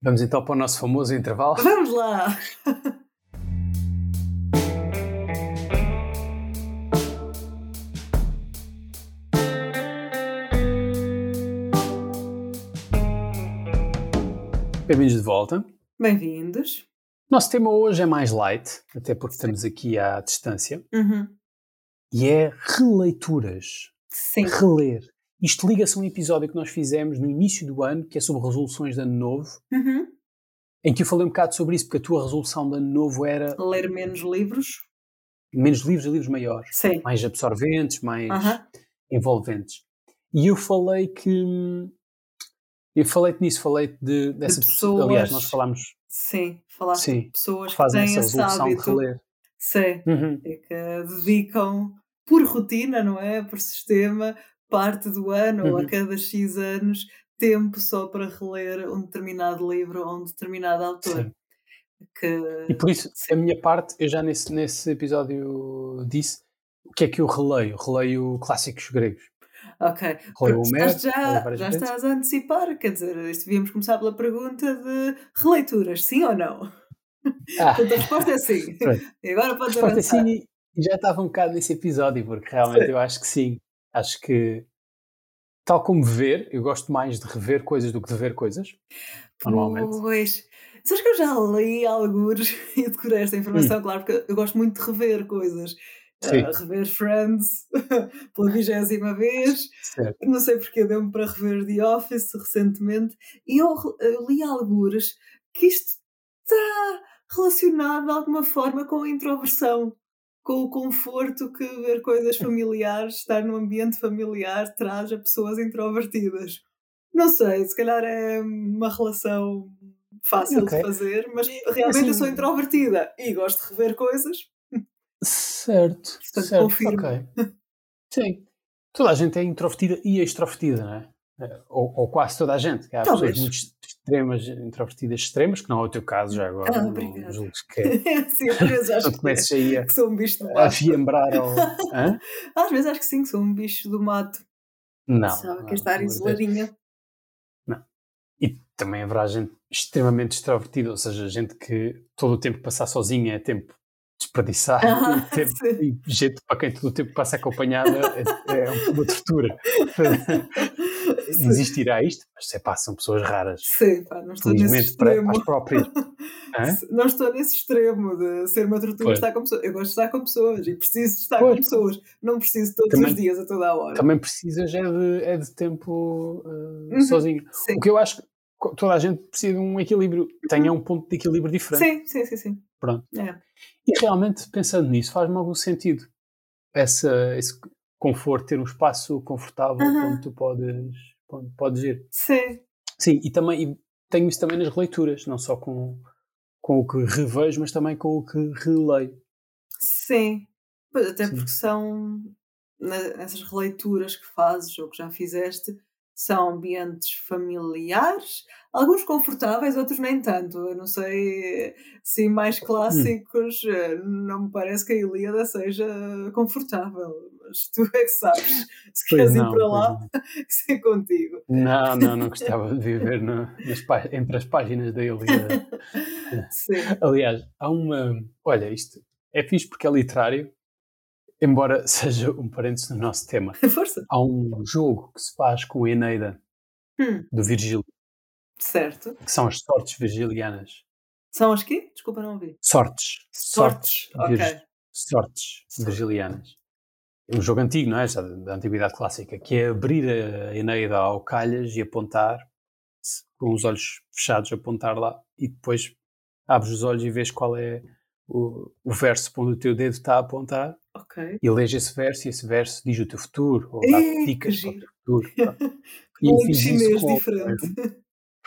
S1: Vamos então para o nosso famoso intervalo.
S2: Vamos lá!
S1: Bem-vindos de volta.
S2: Bem-vindos.
S1: Nosso tema hoje é mais light, até porque estamos aqui à distância,
S2: Uhum.
S1: e é releituras.
S2: Sim.
S1: Reler. Isto liga-se a um episódio que nós fizemos no início do ano, que é sobre resoluções de ano novo,
S2: Uhum.
S1: em que eu falei um bocado sobre isso, porque a tua resolução de ano novo era
S2: Ler menos livros.
S1: menos livros e livros maiores,
S2: Sim.
S1: mais absorventes, mais
S2: Aham.
S1: envolventes. E eu falei que. Eu falei-te nisso, falei de, dessa
S2: pessoas.
S1: Aliás, nós falámos
S2: Sim.
S1: Sim,
S2: de pessoas que têm
S1: essa resolução de
S2: hábito.
S1: reler.
S2: Sim.
S1: Uhum.
S2: E que dedicam por rotina, não é? Por sistema, parte do ano ou a
S1: Uhum.
S2: cada X anos, tempo só para reler um determinado livro ou um determinado autor.
S1: Sim.
S2: Que...
S1: E por isso, a minha parte, eu já nesse, nesse episódio disse o que é que eu releio. Releio clásicos gregos.
S2: Ok. Estás
S1: releio
S2: já, já
S1: vezes.
S2: estás a antecipar, quer dizer, isto devíamos começar pela pergunta de releituras, sim ou não?
S1: Ah,
S2: Portanto, a resposta é sim. E agora
S1: a
S2: podes
S1: resposta é
S2: avançar.
S1: sim e já estava um bocado nesse episódio, porque realmente
S2: Sim.
S1: eu acho que sim. Acho que, tal como ver, eu gosto mais de rever coisas do que de ver coisas, normalmente.
S2: Pois. Sabes que eu já li alguns e decorei esta informação, claro, porque eu gosto muito de rever coisas.
S1: Sim.
S2: Ah, rever Friends pela vigésima vez.
S1: Certo.
S2: Não sei porque deu-me para rever The Office recentemente. E eu, eu li algures que isto está relacionado de alguma forma com a introversão. Com o conforto que ver coisas familiares, estar num ambiente familiar, traz a pessoas introvertidas. Não sei, se calhar é uma relação fácil
S1: Ok.
S2: de fazer, mas realmente eu
S1: assim,
S2: sou introvertida e gosto de rever coisas,
S1: certo,
S2: portanto
S1: certo,
S2: confirmo.
S1: ok. Sim. Toda a gente é introvertida e extrovertida, não é? Eh, Ou, ou quase toda a gente. Há pessoas
S2: Talvez.
S1: muito extremas, introvertidas extremas, que não é o teu caso já agora.
S2: Ah,
S1: não julgues que é.
S2: Sim, às vezes
S1: Não
S2: acho que,
S1: comeces aí a,
S2: que sou um bicho do
S1: a
S2: mato.
S1: fiembrar ao. Hã?
S2: Às vezes acho que sim, que sou um bicho do mato.
S1: Não. Não,
S2: quer estar isoladinha.
S1: E também haverá gente extremamente extrovertida, ou seja, gente que todo o tempo passar sozinha é tempo desperdiçado
S2: Ah,
S1: e,
S2: sim.
S1: e gente para quem todo o tempo passa acompanhada é, é uma tortura. Existirá isto, mas é pá, são pessoas raras.
S2: Sim, pá, não estou nesse
S1: Felizmente para, para
S2: extremo.
S1: as próprias. Hã?
S2: Não estou nesse extremo de ser uma tortura estar com pessoas. Eu gosto de estar com pessoas e preciso de estar
S1: Pois.
S2: com pessoas. Não preciso todos
S1: Também-
S2: os dias, a toda a hora.
S1: Também precisas é de, é de tempo uh,
S2: Uhum.
S1: sozinho.
S2: Sim.
S1: O que eu acho toda a gente precisa de um equilíbrio, tenha um ponto de equilíbrio diferente.
S2: sim, sim, sim, sim.
S1: Pronto.
S2: É.
S1: E realmente, pensando nisso, faz-me algum sentido essa, esse conforto, ter um espaço confortável onde tu podes, onde podes ir.
S2: Sim.
S1: Sim, e também e tenho isso também nas releituras, não só com, com o que revejo, mas também com o que releio.
S2: Sim. Pois, até
S1: Sim.
S2: porque são na- essas releituras que fazes ou que já fizeste são ambientes familiares, alguns confortáveis, outros nem tanto. Eu não sei se mais clássicos, eh, não me parece que a Ilíada seja confortável, mas tu é que sabes. Se queres ir para lá, isso é contigo.
S1: Não, não, não gostava de viver no- nas entre as páginas da Ilíada.
S2: Sim.
S1: Aliás, há uma. Olha, isto é fixe porque é literário, embora seja um parênteses no nosso tema.
S2: Força.
S1: Há um jogo que se faz com a Eneida,
S2: Hum,
S1: do Virgílio,
S2: certo.
S1: que são as sortes virgilianas.
S2: São as quê? Desculpa, não ouvi.
S1: Sortes.
S2: Sortes. Ok.
S1: virg- sortes virgilianas. É um jogo antigo, não é? Já da da antiguidade clássica, que é abrir a Eneida ao calhas e apontar, com os olhos fechados, apontar lá, e depois abres os olhos e vês qual é o, o verso para onde o teu dedo está a apontar,
S2: Ok.
S1: e lês esse verso, e esse verso diz o teu futuro, ou
S2: Ih, que
S1: dicas para o teu futuro. pronto.
S2: Um chinês diferente.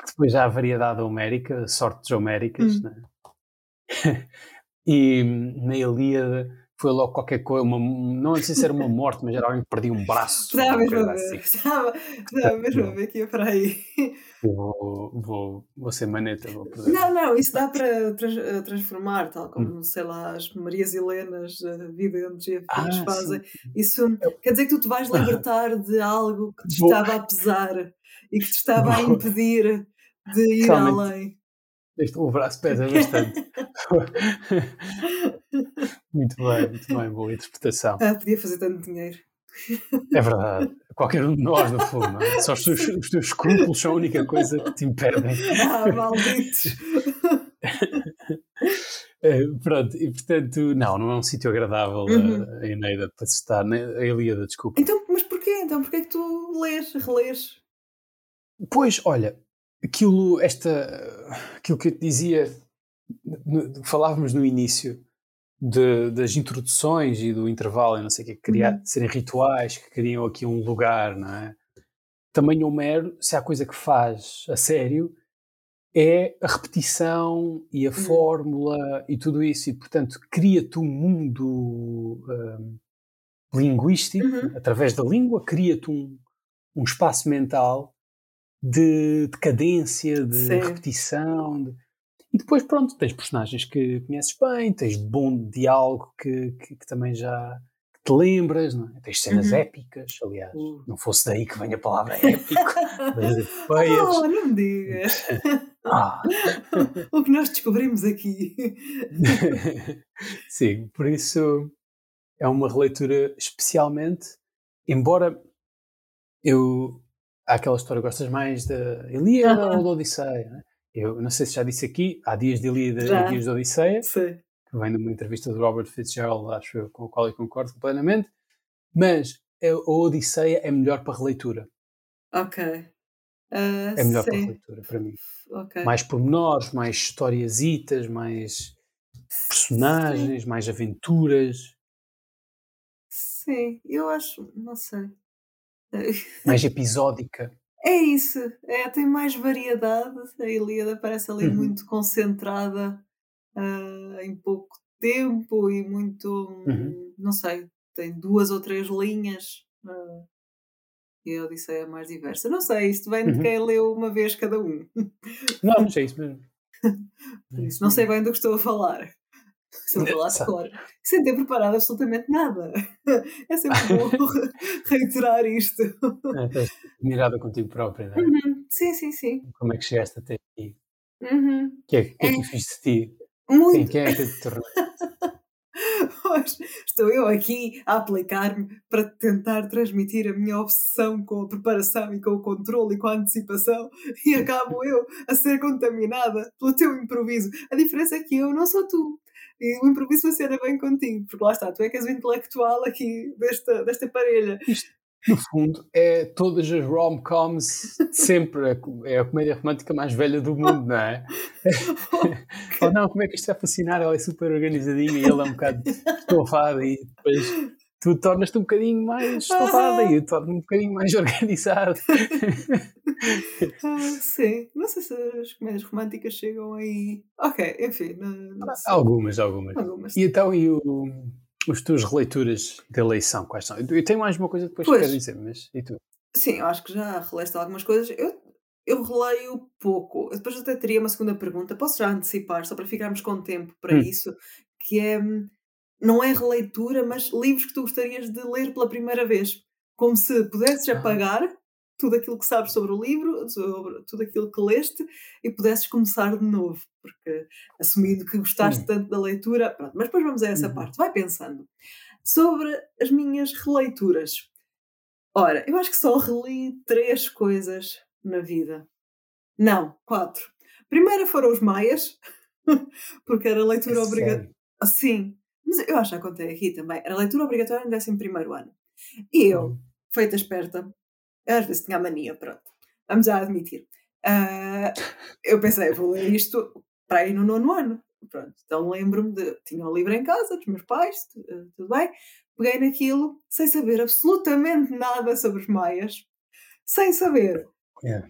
S1: depois há a variedade homérica, sortes homéricas,
S2: Hum.
S1: né? e hum, na Ilíada foi logo qualquer coisa, uma, não sei se era uma morte, mas era alguém que perdia um braço.
S2: Estava mesmo a ver.
S1: assim.
S2: Estava, estava mesmo a ver que ia para aí.
S1: Vou, vou, vou ser maneta, vou perder.
S2: Não, não, isso dá para eh, transformar, tal
S1: Hum.
S2: como, sei lá, as Marias Helenas, eh, videntes e afins
S1: Ah,
S2: fazem.
S1: sim.
S2: Isso quer dizer que tu te vais libertar de algo que te
S1: Vou-
S2: estava a pesar e que te estava a
S1: Vou-
S2: impedir de ir
S1: Realmente.
S2: além.
S1: Este, o braço pesa bastante. muito bem, muito bem, boa interpretação.
S2: Ah, podia fazer tanto dinheiro.
S1: É verdade. Qualquer um de nós, no fundo. não é? Só os teus, os teus escrúpulos são a única coisa que te impedem.
S2: Ah, malditos!
S1: Eh, pronto, e portanto, não, não é um sítio agradável eh,
S2: Uhum.
S1: a, a Eneida para se estar, né? a Ilíada, desculpa.
S2: Então, mas porquê? Então, porquê é que tu lês, relês?
S1: Pois, olha, aquilo, esta, aquilo que eu te dizia, falávamos no início de- das introduções e do intervalo, e não sei o que, que queria
S2: Uhum.
S1: serem rituais, que criam aqui um lugar, não é? Também Homero, se há coisa que faz a sério, é a repetição e a
S2: Uhum.
S1: fórmula e tudo isso, e portanto cria-te um mundo hum, linguístico,
S2: Uhum.
S1: através da língua, cria-te um, um espaço mental de, de cadência, de
S2: Sim.
S1: repetição. de- E depois, pronto, tens personagens que conheces bem, tens bom diálogo que, que, que também já te lembras, não é? tens cenas
S2: Uhum.
S1: épicas, aliás.
S2: Uh.
S1: Não fosse daí que vem a palavra épico, mas epeias.
S2: Oh, não me digas!
S1: Ah.
S2: o que nós descobrimos aqui.
S1: Sim, por isso é uma releitura especialmente, embora eu há aquela história, gostas mais da Ilíada ou da Odisseia? né? Eu não sei se já disse aqui, há dias de Ilíada
S2: Já.
S1: e dias de Odisseia,
S2: Sei.
S1: que vem de uma entrevista de Robert Fitzgerald, acho eu, com o qual eu concordo completamente, mas a a Odisseia é melhor para releitura.
S2: Ok. Ah,
S1: É melhor para
S2: sim.
S1: releitura, para mim.
S2: Ok.
S1: Mais pormenores, mais historiazitas, mais personagens, mais aventuras,
S2: Sim, eu acho, não sei.
S1: Mais episódica.
S2: É isso, é, tem mais variedade. A Ilíada parece ali
S1: Uhum,
S2: muito concentrada, ah, em pouco tempo e muito,
S1: uhum.
S2: hum, não sei, tem 2 ou 3 linhas, ah, e a Odisseia é mais diversa. Não sei, isto vem de
S1: Uhum.
S2: quem leu uma vez cada um,
S1: Não, mas é isso mesmo.
S2: isso não sei bem do que estou a falar. De
S1: Exato.
S2: cor, sem ter preparado absolutamente nada. É sempre bom reiterar isto.
S1: É, estás admirada contigo própria, não é?
S2: Uhum. Sim, sim, sim.
S1: Como é que chegaste até aqui?
S2: Uhum.
S1: O que é, que é
S2: É,
S1: que eu fiz de ti?
S2: Muito.
S1: quem é que te?
S2: Pois, estou eu aqui a aplicar-me para tentar transmitir a minha obsessão com a preparação e com o controle e com a antecipação e acabo eu a ser contaminada pelo teu improviso. A diferença é que eu não sou tu. E o improviso funciona bem contigo, porque lá está, tu é que és o intelectual aqui desta, desta parelha.
S1: Isto, no fundo, é todas as rom-coms sempre. É É a comédia romântica mais velha do mundo, não é? Ou não, como é que isto vai funcionar? Ela é super organizadinha e ele é um bocado estofado e depois tu tornas-te um bocadinho mais estofada e eu torno-me um bocadinho mais organizado.
S2: Ah, sim, não sei se as comédias românticas chegam aí. Ok, enfim, não, não sei.
S1: algumas, algumas.
S2: Algumas.
S1: E então, e o, os tuas releituras de eleição, quais são? Eu tenho mais uma coisa depois que
S2: Pois.
S1: quero dizer, mas e tu?
S2: Sim, eu acho que já releste algumas coisas. Eu, eu releio pouco. Eu depois até teria uma segunda pergunta. Posso já antecipar, só para ficarmos com tempo para
S1: Hum.
S2: isso, que é, hum, não é releitura, mas livros que tu gostarias de ler pela primeira vez. Como se pudesses
S1: Ah.
S2: apagar tudo aquilo que sabes sobre o livro, sobre tudo aquilo que leste, e pudesses começar de novo. Porque, assumindo que gostaste
S1: Hum.
S2: tanto da leitura, pronto. Mas depois vamos a essa
S1: Uhum.
S2: parte. Vai pensando. Sobre as minhas releituras. Ora, eu acho que só reli 3 coisas na vida. Não, 4. Primeira foram os Maias, porque era
S1: É
S2: leitura obrigatória.
S1: sério.
S2: Sim, mas eu acho que já contei aqui também. Era leitura obrigatória no 11º ano. E eu,
S1: Uhum.
S2: feita esperta, às vezes tinha a mania, pronto. Vamos já admitir. Ah, eu pensei, vou ler isto para ir no nono ano. Pronto, então lembro-me de. Tinha o livro em casa, dos meus pais, eh, tudo bem. Peguei naquilo, sem saber absolutamente nada sobre os maias, sem saber.
S1: É.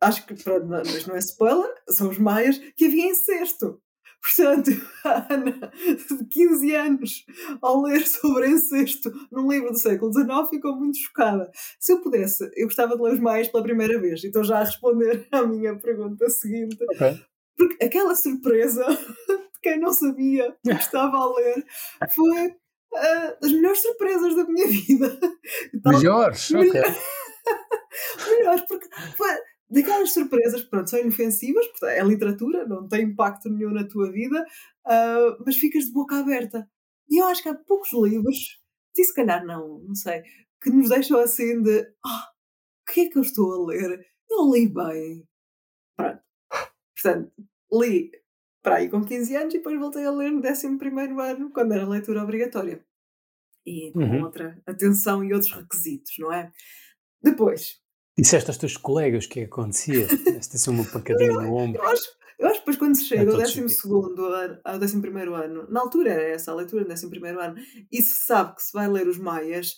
S2: Acho que, pronto, mas não é spoiler, são os maias que havia incesto. Portanto, a Ana, de 15 anos, ao ler sobre incesto num livro do século XIX, ficou muito chocada. Se eu pudesse, eu gostava de ler os maias pela primeira vez. E estou já a responder à minha pergunta seguinte.
S1: Ok.
S2: Porque aquela surpresa de quem não sabia que estava a ler foi ah, das melhores surpresas da minha vida.
S1: Melhores, ok.
S2: melhores, porque foi daquelas surpresas pronto, são inofensivas, portanto, é literatura, não tem impacto nenhum na tua vida, ah, mas ficas de boca aberta. E eu acho que há poucos livros, e se calhar não, não sei, que nos deixam assim de ah, o que é que eu estou a ler? Eu li bem. Pronto. Portanto, li para aí com 15 anos e depois voltei a ler no 11 ano, quando era leitura obrigatória. E com
S1: Uhum.
S2: outra atenção e outros requisitos, não é? Depois,
S1: Disseste aos teus colegas o que é que acontecia? Esta ser uma pancadinha no ombro.
S2: Eu acho, eu acho que depois quando se chega ao
S1: todo
S2: 12
S1: subjetivo.
S2: ano, ao 11 ano, na altura era essa a leitura do 11 ano, e se sabe que se vai ler os Maias,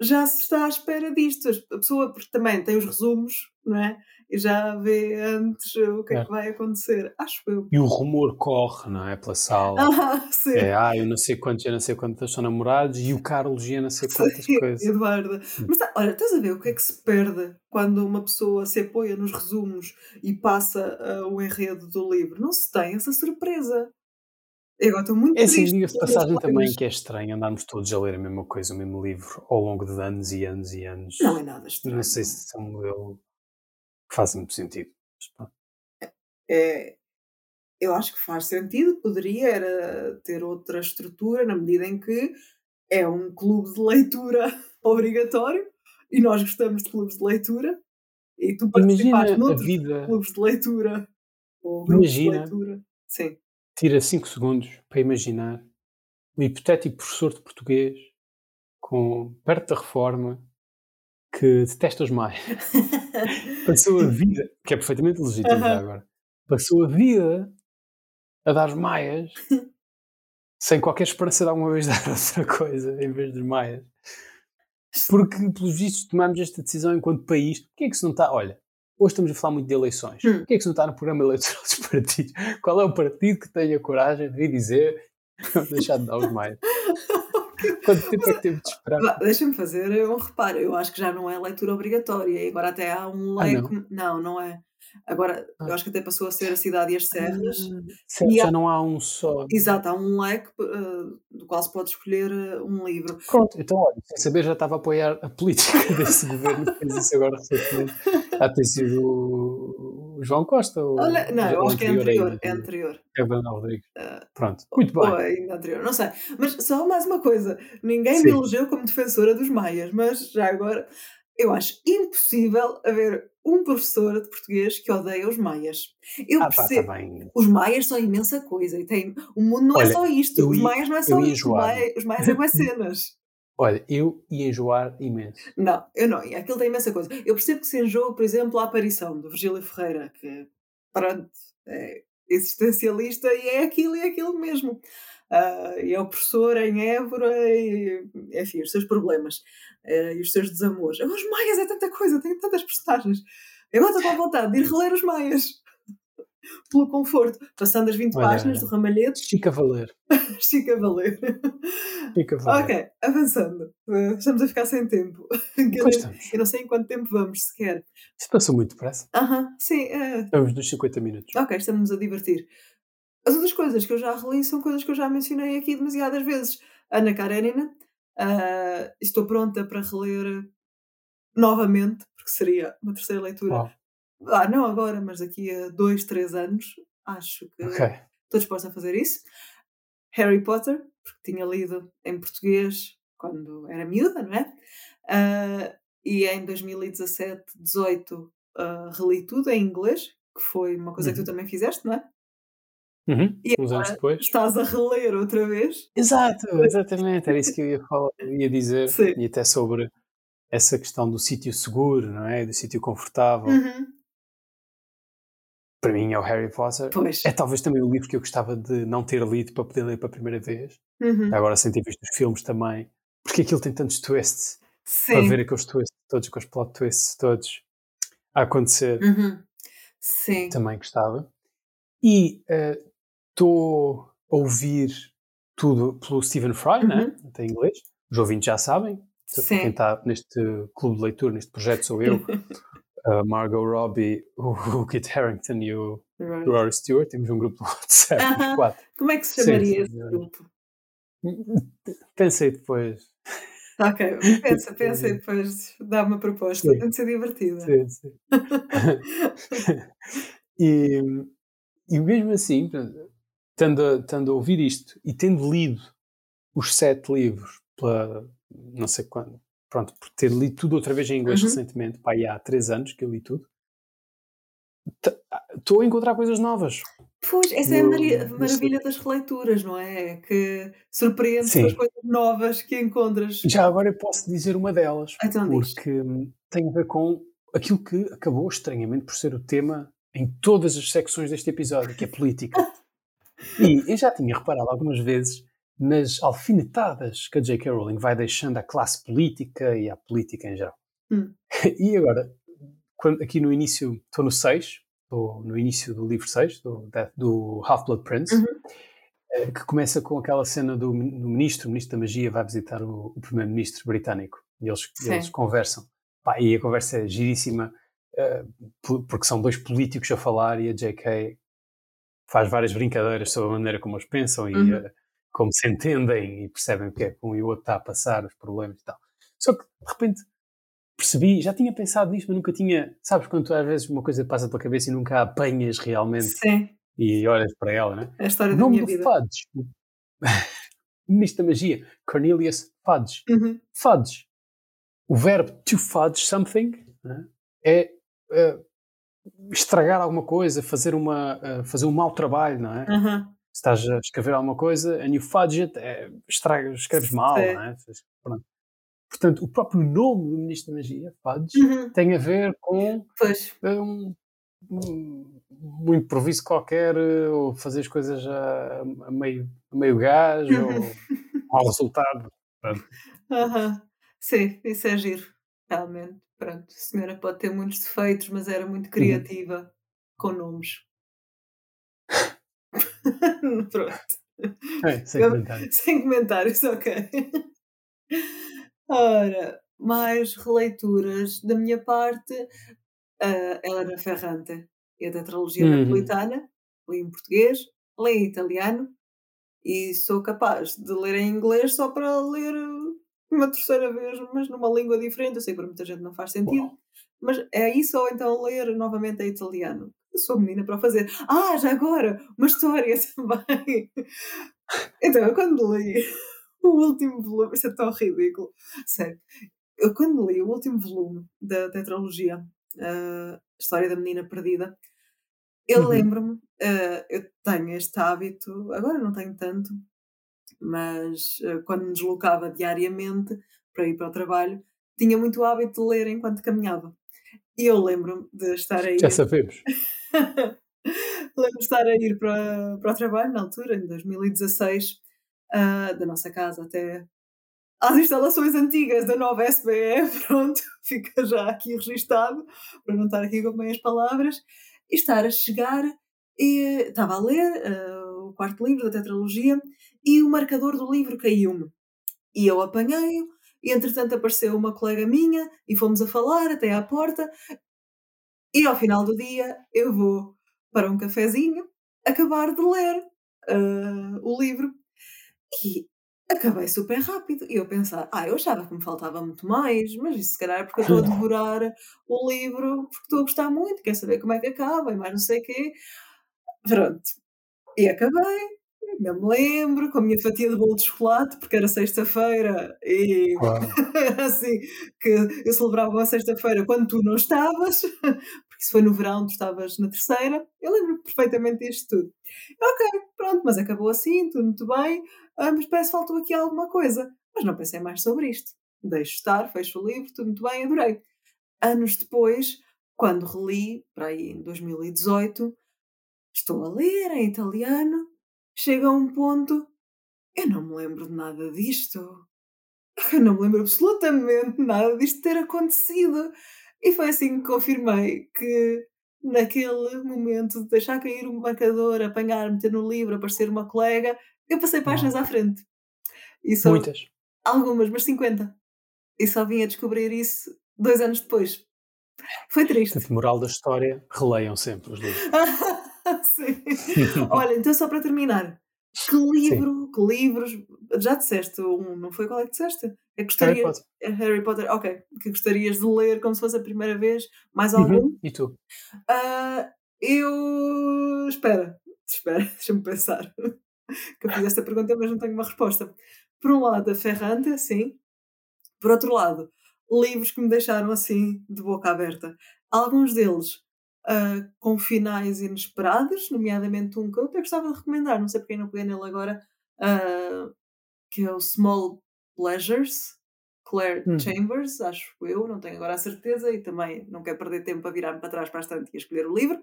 S2: já se está à espera disto. A pessoa, porque também tem os resumos, não é? E já vê antes o que é
S1: É.
S2: que vai acontecer. Acho eu.
S1: E o rumor corre, não é? Pela sala.
S2: Ah, sim.
S1: É, ah, eu não sei quantos, eu não sei quantas são namorados e o Carlos e eu não sei quantas
S2: Sim,
S1: coisas.
S2: Eduarda. Mas tá, olha, estás a ver o que é que se perde quando uma pessoa se apoia nos resumos e passa ah, o enredo do livro? Não se tem essa surpresa. Eu agora estou muito
S1: É assim, diga-se passagem também que é estranho andarmos todos a ler a mesma coisa, o mesmo livro, ao longo de anos e anos e anos.
S2: Não é nada estranho.
S1: Não sei se é um modelo que faz muito sentido. Pronto.
S2: É, eu acho que faz sentido, poderia era ter outra estrutura na medida em que é um clube de leitura obrigatório e nós gostamos de clubes de leitura e tu
S1: Imagina
S2: participaste
S1: a
S2: noutros
S1: vida,
S2: clubes de leitura ou grupos de
S1: imagina,
S2: leitura. Sim.
S1: tira 5 segundos para imaginar o hipotético professor de português com, perto da reforma que detesta os mais. Passou a vida, que é perfeitamente legítimo já
S2: Aham.
S1: agora, passou a vida a dar maias sem qualquer esperança de alguma vez dar outra coisa em vez dos maias. Porque, pelos vistos, tomamos esta decisão enquanto país. Porquê é que se não está. Olha, hoje estamos a falar muito de eleições.
S2: Hum.
S1: Porquê é que se não está no programa eleitoral dos partidos? Qual é o partido que tenha coragem de vir dizer deixar de dar os mais? Quanto tempo é que teve de esperar?
S2: Deixa-me fazer um reparo. Eu acho que já não é leitura obrigatória. E agora até há um
S1: Ah,
S2: leque. não? não, é. Agora, eu
S1: Ah.
S2: acho que até passou a ser a cidade e as serras.
S1: Certo,
S2: E há-
S1: já não há um só.
S2: Exato, há um leque eh, do qual se pode escolher eh, um livro.
S1: Pronto, então olha, sem saber já estava a apoiar a política desse governo que fez isso agora recentemente. Há ter sido o João Costa ou
S2: Olha, não, eu acho que é
S1: anterior
S2: É anterior.
S1: É Rodrigues.
S2: Ah,
S1: Pronto, muito bem.
S2: Ou ainda anterior, não sei. Mas só mais uma coisa: ninguém
S1: Sim.
S2: me elegeu como defensora dos maias, mas já agora eu acho impossível haver um professor de português que odeia os maias. Eu
S1: Ah, pá,
S2: percebo.
S1: está bem.
S2: Os maias são imensa coisa e tem, o mundo não é
S1: Olha,
S2: só isto. Os
S1: ia-
S2: maias não é só isto. Os maias, os maias é mais cenas.
S1: Olha, eu ia enjoar imenso.
S2: Não, eu não. Aquilo tem imensa coisa. Eu percebo que se enjoa, por exemplo, a aparição do Virgílio Ferreira, que, pronto, é existencialista e é aquilo e é aquilo mesmo. Ah, e é o professor em Évora e, enfim, os seus problemas eh, e os seus desamores. Os Maias é tanta coisa, tem tantas personagens. Eu agora estou com vontade de ir reler os Maias. Pelo conforto, passando as 20
S1: Olha,
S2: páginas do Ramalhete,
S1: Chica Valer.
S2: Chica valer.
S1: Chica Valer.
S2: Ok, avançando. Eh, Estamos a ficar sem tempo. Eu não sei em quanto tempo vamos sequer.
S1: Isso passou muito depressa.
S2: Aham, sim. eh,
S1: Estamos nos 50 minutos.
S2: ok, estamos a divertir. As outras coisas que eu já reli são coisas que eu já mencionei aqui demasiadas vezes. Ana Karenina. ah, estou pronta para reler novamente, porque seria uma terceira leitura.
S1: Uau.
S2: Ah, não agora, mas daqui a dois, três anos. Acho que
S1: Ok.
S2: estou disposta a fazer isso. Harry Potter, porque tinha lido em português quando era miúda, não é? Ah, e em 2017, 18, ah, reli tudo em inglês, que foi uma coisa que
S1: Uhum.
S2: tu também fizeste, não é?
S1: Uhum.
S2: E
S1: Uns anos depois.
S2: estás a reler outra vez.
S1: Exato, exatamente. Era isso que eu ia, falar, ia dizer.
S2: Sim.
S1: E até sobre essa questão do sítio seguro, não é? Do sítio confortável.
S2: Uhum.
S1: Para mim é o Harry Potter.
S2: Pois.
S1: É talvez também o livro que eu gostava de não ter lido para poder ler pela primeira vez.
S2: Uhum.
S1: Agora sem ter visto os filmes também. Porque aquilo tem tantos twists. Para
S2: Sim.
S1: ver aqueles twists todos, com os plot twists todos a acontecer.
S2: Uhum. Sim.
S1: Também gostava. E estou a ouvir tudo pelo Stephen Fry, né? Até em inglês. Os ouvintes já sabem. Quem
S2: Sim.
S1: está neste clube de leitura, neste projeto, sou eu, a Margot Robbie, o, o Kit Harington e o
S2: Right.
S1: Rory Stewart. Temos um grupo do WhatsApp, os
S2: Aham.
S1: quatro.
S2: Como é que se chamaria
S1: sim,
S2: esse grupo?
S1: Pensei depois.
S2: Ok, pensa, pensa e depois dá uma proposta.
S1: Sim.
S2: Tem de ser divertida.
S1: Sim, sim. e, e mesmo assim, tendo a, tendo a ouvir isto e tendo lido os sete livros pela não sei quando, pronto, por ter lido tudo outra vez em inglês
S2: Uhum.
S1: recentemente, pá, há três anos que eu li tudo, estou a encontrar coisas novas.
S2: Pois, essa é a
S1: No-
S2: mari- a
S1: no
S2: maravilha das releituras, não é? Que surpreende com as coisas novas que encontras.
S1: Já agora eu posso dizer uma delas,
S2: Então diz.
S1: porque hum, tem a ver com aquilo que acabou estranhamente por ser o tema em todas as secções deste episódio, que é política. E eu já tinha reparado algumas vezes nas alfinetadas que a J.K. Rowling vai deixando à classe política e à política em geral.
S2: Hum.
S1: E agora, quando, aqui no início, estou no 6, estou no início do livro 6, do, do Half-Blood Prince,
S2: Uhum.
S1: eh, que começa com aquela cena do, do ministro, o ministro da magia vai visitar o, o primeiro-ministro britânico e eles, eles conversam. Pá, e a conversa é giríssima, por- porque são dois políticos a falar e a J.K. faz várias brincadeiras sobre a maneira como eles pensam e
S2: Uhum.
S1: eh, como se entendem e percebem o que é que um e o outro está a passar, os problemas e tal. Só que, de repente, percebi, já tinha pensado nisto, mas nunca tinha. Sabes, quando tu, às vezes uma coisa passa pela cabeça e nunca a apanhas realmente
S2: Sim,
S1: e olhas para ela, né?
S2: é a história
S1: O
S2: da
S1: nome
S2: minha
S1: do
S2: vida.
S1: Fudge, o ministro da magia, Cornelius Fudge.
S2: Uhum.
S1: Fudge. O verbo to fudge something né, é eh, estragar alguma coisa, fazer, uma, eh, fazer um mau trabalho, não é?
S2: Aham.
S1: Se estás a escrever alguma coisa and you fudge it, é, estraga, escreves mal,
S2: Sim.
S1: não é? Pronto. Portanto, o próprio nome do ministro da magia, Fudge,
S2: Uhum.
S1: tem a ver com
S2: Pois,
S1: um, um, um improviso qualquer, eh, ou fazer as coisas a, a meio, a meio gás,
S2: Uhum.
S1: ou mau resultado.
S2: Aham. Sim, isso é giro, realmente. Pronto, a senhora pode ter muitos defeitos, mas era muito
S1: Uhum.
S2: criativa com nomes. Pronto.
S1: É, sem
S2: Eu-
S1: comentário.
S2: Sem comentários, ok. Ora, mais releituras da minha parte. A Helena Ferrante e a tetralogia
S1: Uhum.
S2: napolitana. Li em português, li em italiano e sou capaz de ler em inglês só para ler uh, uma terceira vez, mas numa língua diferente. Eu sei que para muita gente não faz sentido, mas é isso ou então ler novamente em italiano. Eu sou menina para o fazer. Ah, já agora, uma história também. Então, eu quando li o último volume, isso é tão ridículo, sério. Eu quando li o último volume da tetralogia, a História da Menina Perdida, eu
S1: Uhum.
S2: lembro-me, eh, eu tenho este hábito, agora não tenho tanto, mas eh, quando me deslocava diariamente para ir para o trabalho, tinha muito hábito de ler enquanto caminhava. E eu lembro-me de estar a ir.
S1: Já sabemos.
S2: Lembro de estar a ir para, para o trabalho na altura, em 2016, ah, da nossa casa até às instalações antigas da nova SBE, pronto, fica já aqui registado, para não estar aqui com meias palavras, e estar a chegar, e estava a ler ah, o quarto livro da tetralogia, e o marcador do livro caiu-me. E eu apanhei-o, e entretanto apareceu uma colega minha, e fomos a falar até à porta, e ao final do dia eu vou para um cafezinho acabar de ler ah, o livro e acabei super rápido. E eu pensar, ah, eu achava que me faltava muito mais, mas isso se calhar é porque eu estou a devorar o livro porque estou a gostar muito, quer saber como é que acaba e mais não sei o quê. Pronto. E acabei, não me lembro, com a minha fatia de bolo de chocolate, porque era sexta-feira e era assim que eu celebrava uma sexta-feira quando tu não estavas, porque isso foi no verão, tu estavas na terceira. Eu lembro perfeitamente disto tudo. Ok, pronto, mas acabou assim, tudo muito bem, ah, mas parece que faltou aqui alguma coisa. Mas não pensei mais sobre isto. Deixo estar, fecho o livro, tudo muito bem, adorei. Anos depois, quando reli, para aí em 2018, estou a ler em italiano, chega a um ponto, eu não me lembro de nada disto. Eu não me lembro absolutamente nada disto ter acontecido. E foi assim que confirmei que naquele momento de deixar cair o marcador, apanhar, meter no livro, aparecer uma colega, eu passei páginas à frente.
S1: Muitas.
S2: algumas, mas 50. E só vim a descobrir isso dois anos depois. Foi triste.
S1: Portanto, moral da história, releiam sempre os livros.
S2: Sim. Olha, então só para terminar, que livro, que livros, já disseste um, não foi qual é que disseste? É que
S1: Harry
S2: gostaria,
S1: Potter.
S2: é Harry Potter, ok, que gostarias de ler como se fosse a primeira vez, mais algum?
S1: Uhum. E tu?
S2: Ah, eu, espera, espera, deixa-me pensar, que eu fiz esta pergunta mas não tenho uma resposta. Por um lado, a Ferrante, sim, por outro lado, livros que me deixaram assim, de boca aberta. Alguns deles ah, com finais inesperados, nomeadamente um que eu até gostava de recomendar, não sei porque não peguei nele agora, ah, que é o Small Pleasures, Claire
S1: Hum.
S2: Chambers, acho eu, não tenho agora a certeza, e também não quero perder tempo a virar-me para trás para a estante e a escolher o livro.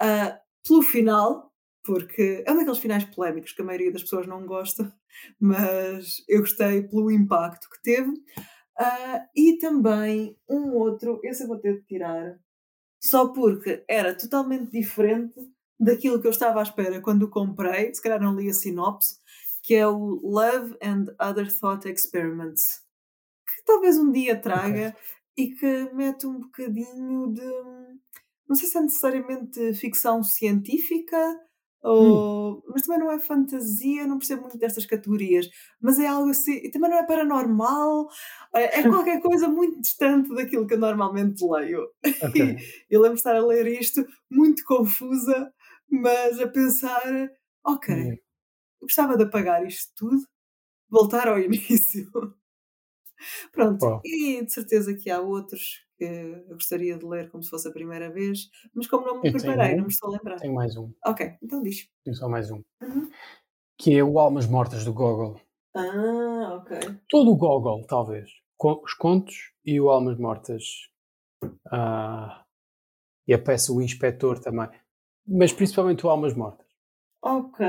S2: Ah, pelo final, porque é um daqueles finais polémicos que a maioria das pessoas não gosta, mas eu gostei pelo impacto que teve. Ah, e também um outro, esse eu vou ter de tirar, só porque era totalmente diferente daquilo que eu estava à espera quando o comprei, se calhar não li a sinopse, que é o Love and Other Thought Experiments, que talvez um dia traga e que mete um bocadinho de. Não sei se é necessariamente ficção científica, ou, mas também não é fantasia, não percebo muito destas categorias, mas é algo assim, e também não é paranormal, é, é qualquer coisa muito distante daquilo que eu normalmente leio.
S1: Ok.
S2: Eu lembro de estar a ler isto muito confusa, mas a pensar: ok,
S1: Hum.
S2: eu gostava de apagar isto tudo, voltar ao início. Pronto, e de certeza que há outros que eu gostaria de ler como se fosse a primeira vez, mas como não me
S1: Eu
S2: preparei, não
S1: um.
S2: me estou a lembrar.
S1: Tenho mais um.
S2: Ok, então diz.
S1: Tenho só mais um.
S2: Uhum.
S1: Que é o Almas Mortas do Gogol.
S2: Ah, ok.
S1: Todo o Gogol, talvez. Os contos e o Almas Mortas. Ah, e a peça O Inspetor também. Mas principalmente o Almas Mortas.
S2: Ok.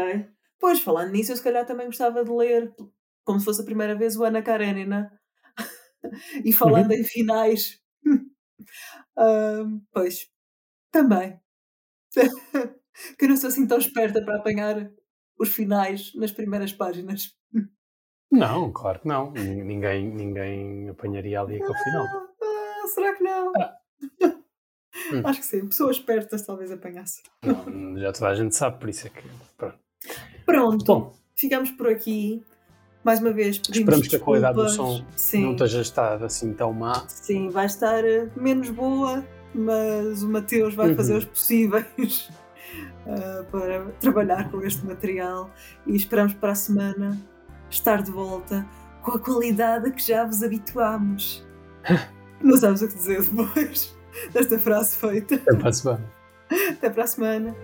S2: Pois, falando nisso, eu se calhar também gostava de ler, como se fosse a primeira vez, o Ana Karenina. e falando uhum. em finais, uh, pois, também. que eu não sou assim tão esperta para apanhar os finais nas primeiras páginas.
S1: Não, claro que não. Ninguém, ninguém apanharia ali aquele final.
S2: Ah, será que não? Ah. Hum. Acho que sim. Pessoas espertas talvez apanhassem.
S1: Não, já toda a gente sabe, por isso é que.
S2: Pronto. Pronto. Bom, ficamos por aqui. Mais uma vez,
S1: Esperamos que a qualidade do som sim. não esteja assim tão má.
S2: Sim, vai estar eh, menos boa, mas o Mateus vai uhum. fazer os possíveis uh, para trabalhar com este material e esperamos para a semana estar de volta com a qualidade a que já vos habituámos. não sabes o que dizer depois desta frase feita.
S1: Até para a semana.
S2: Até para a semana.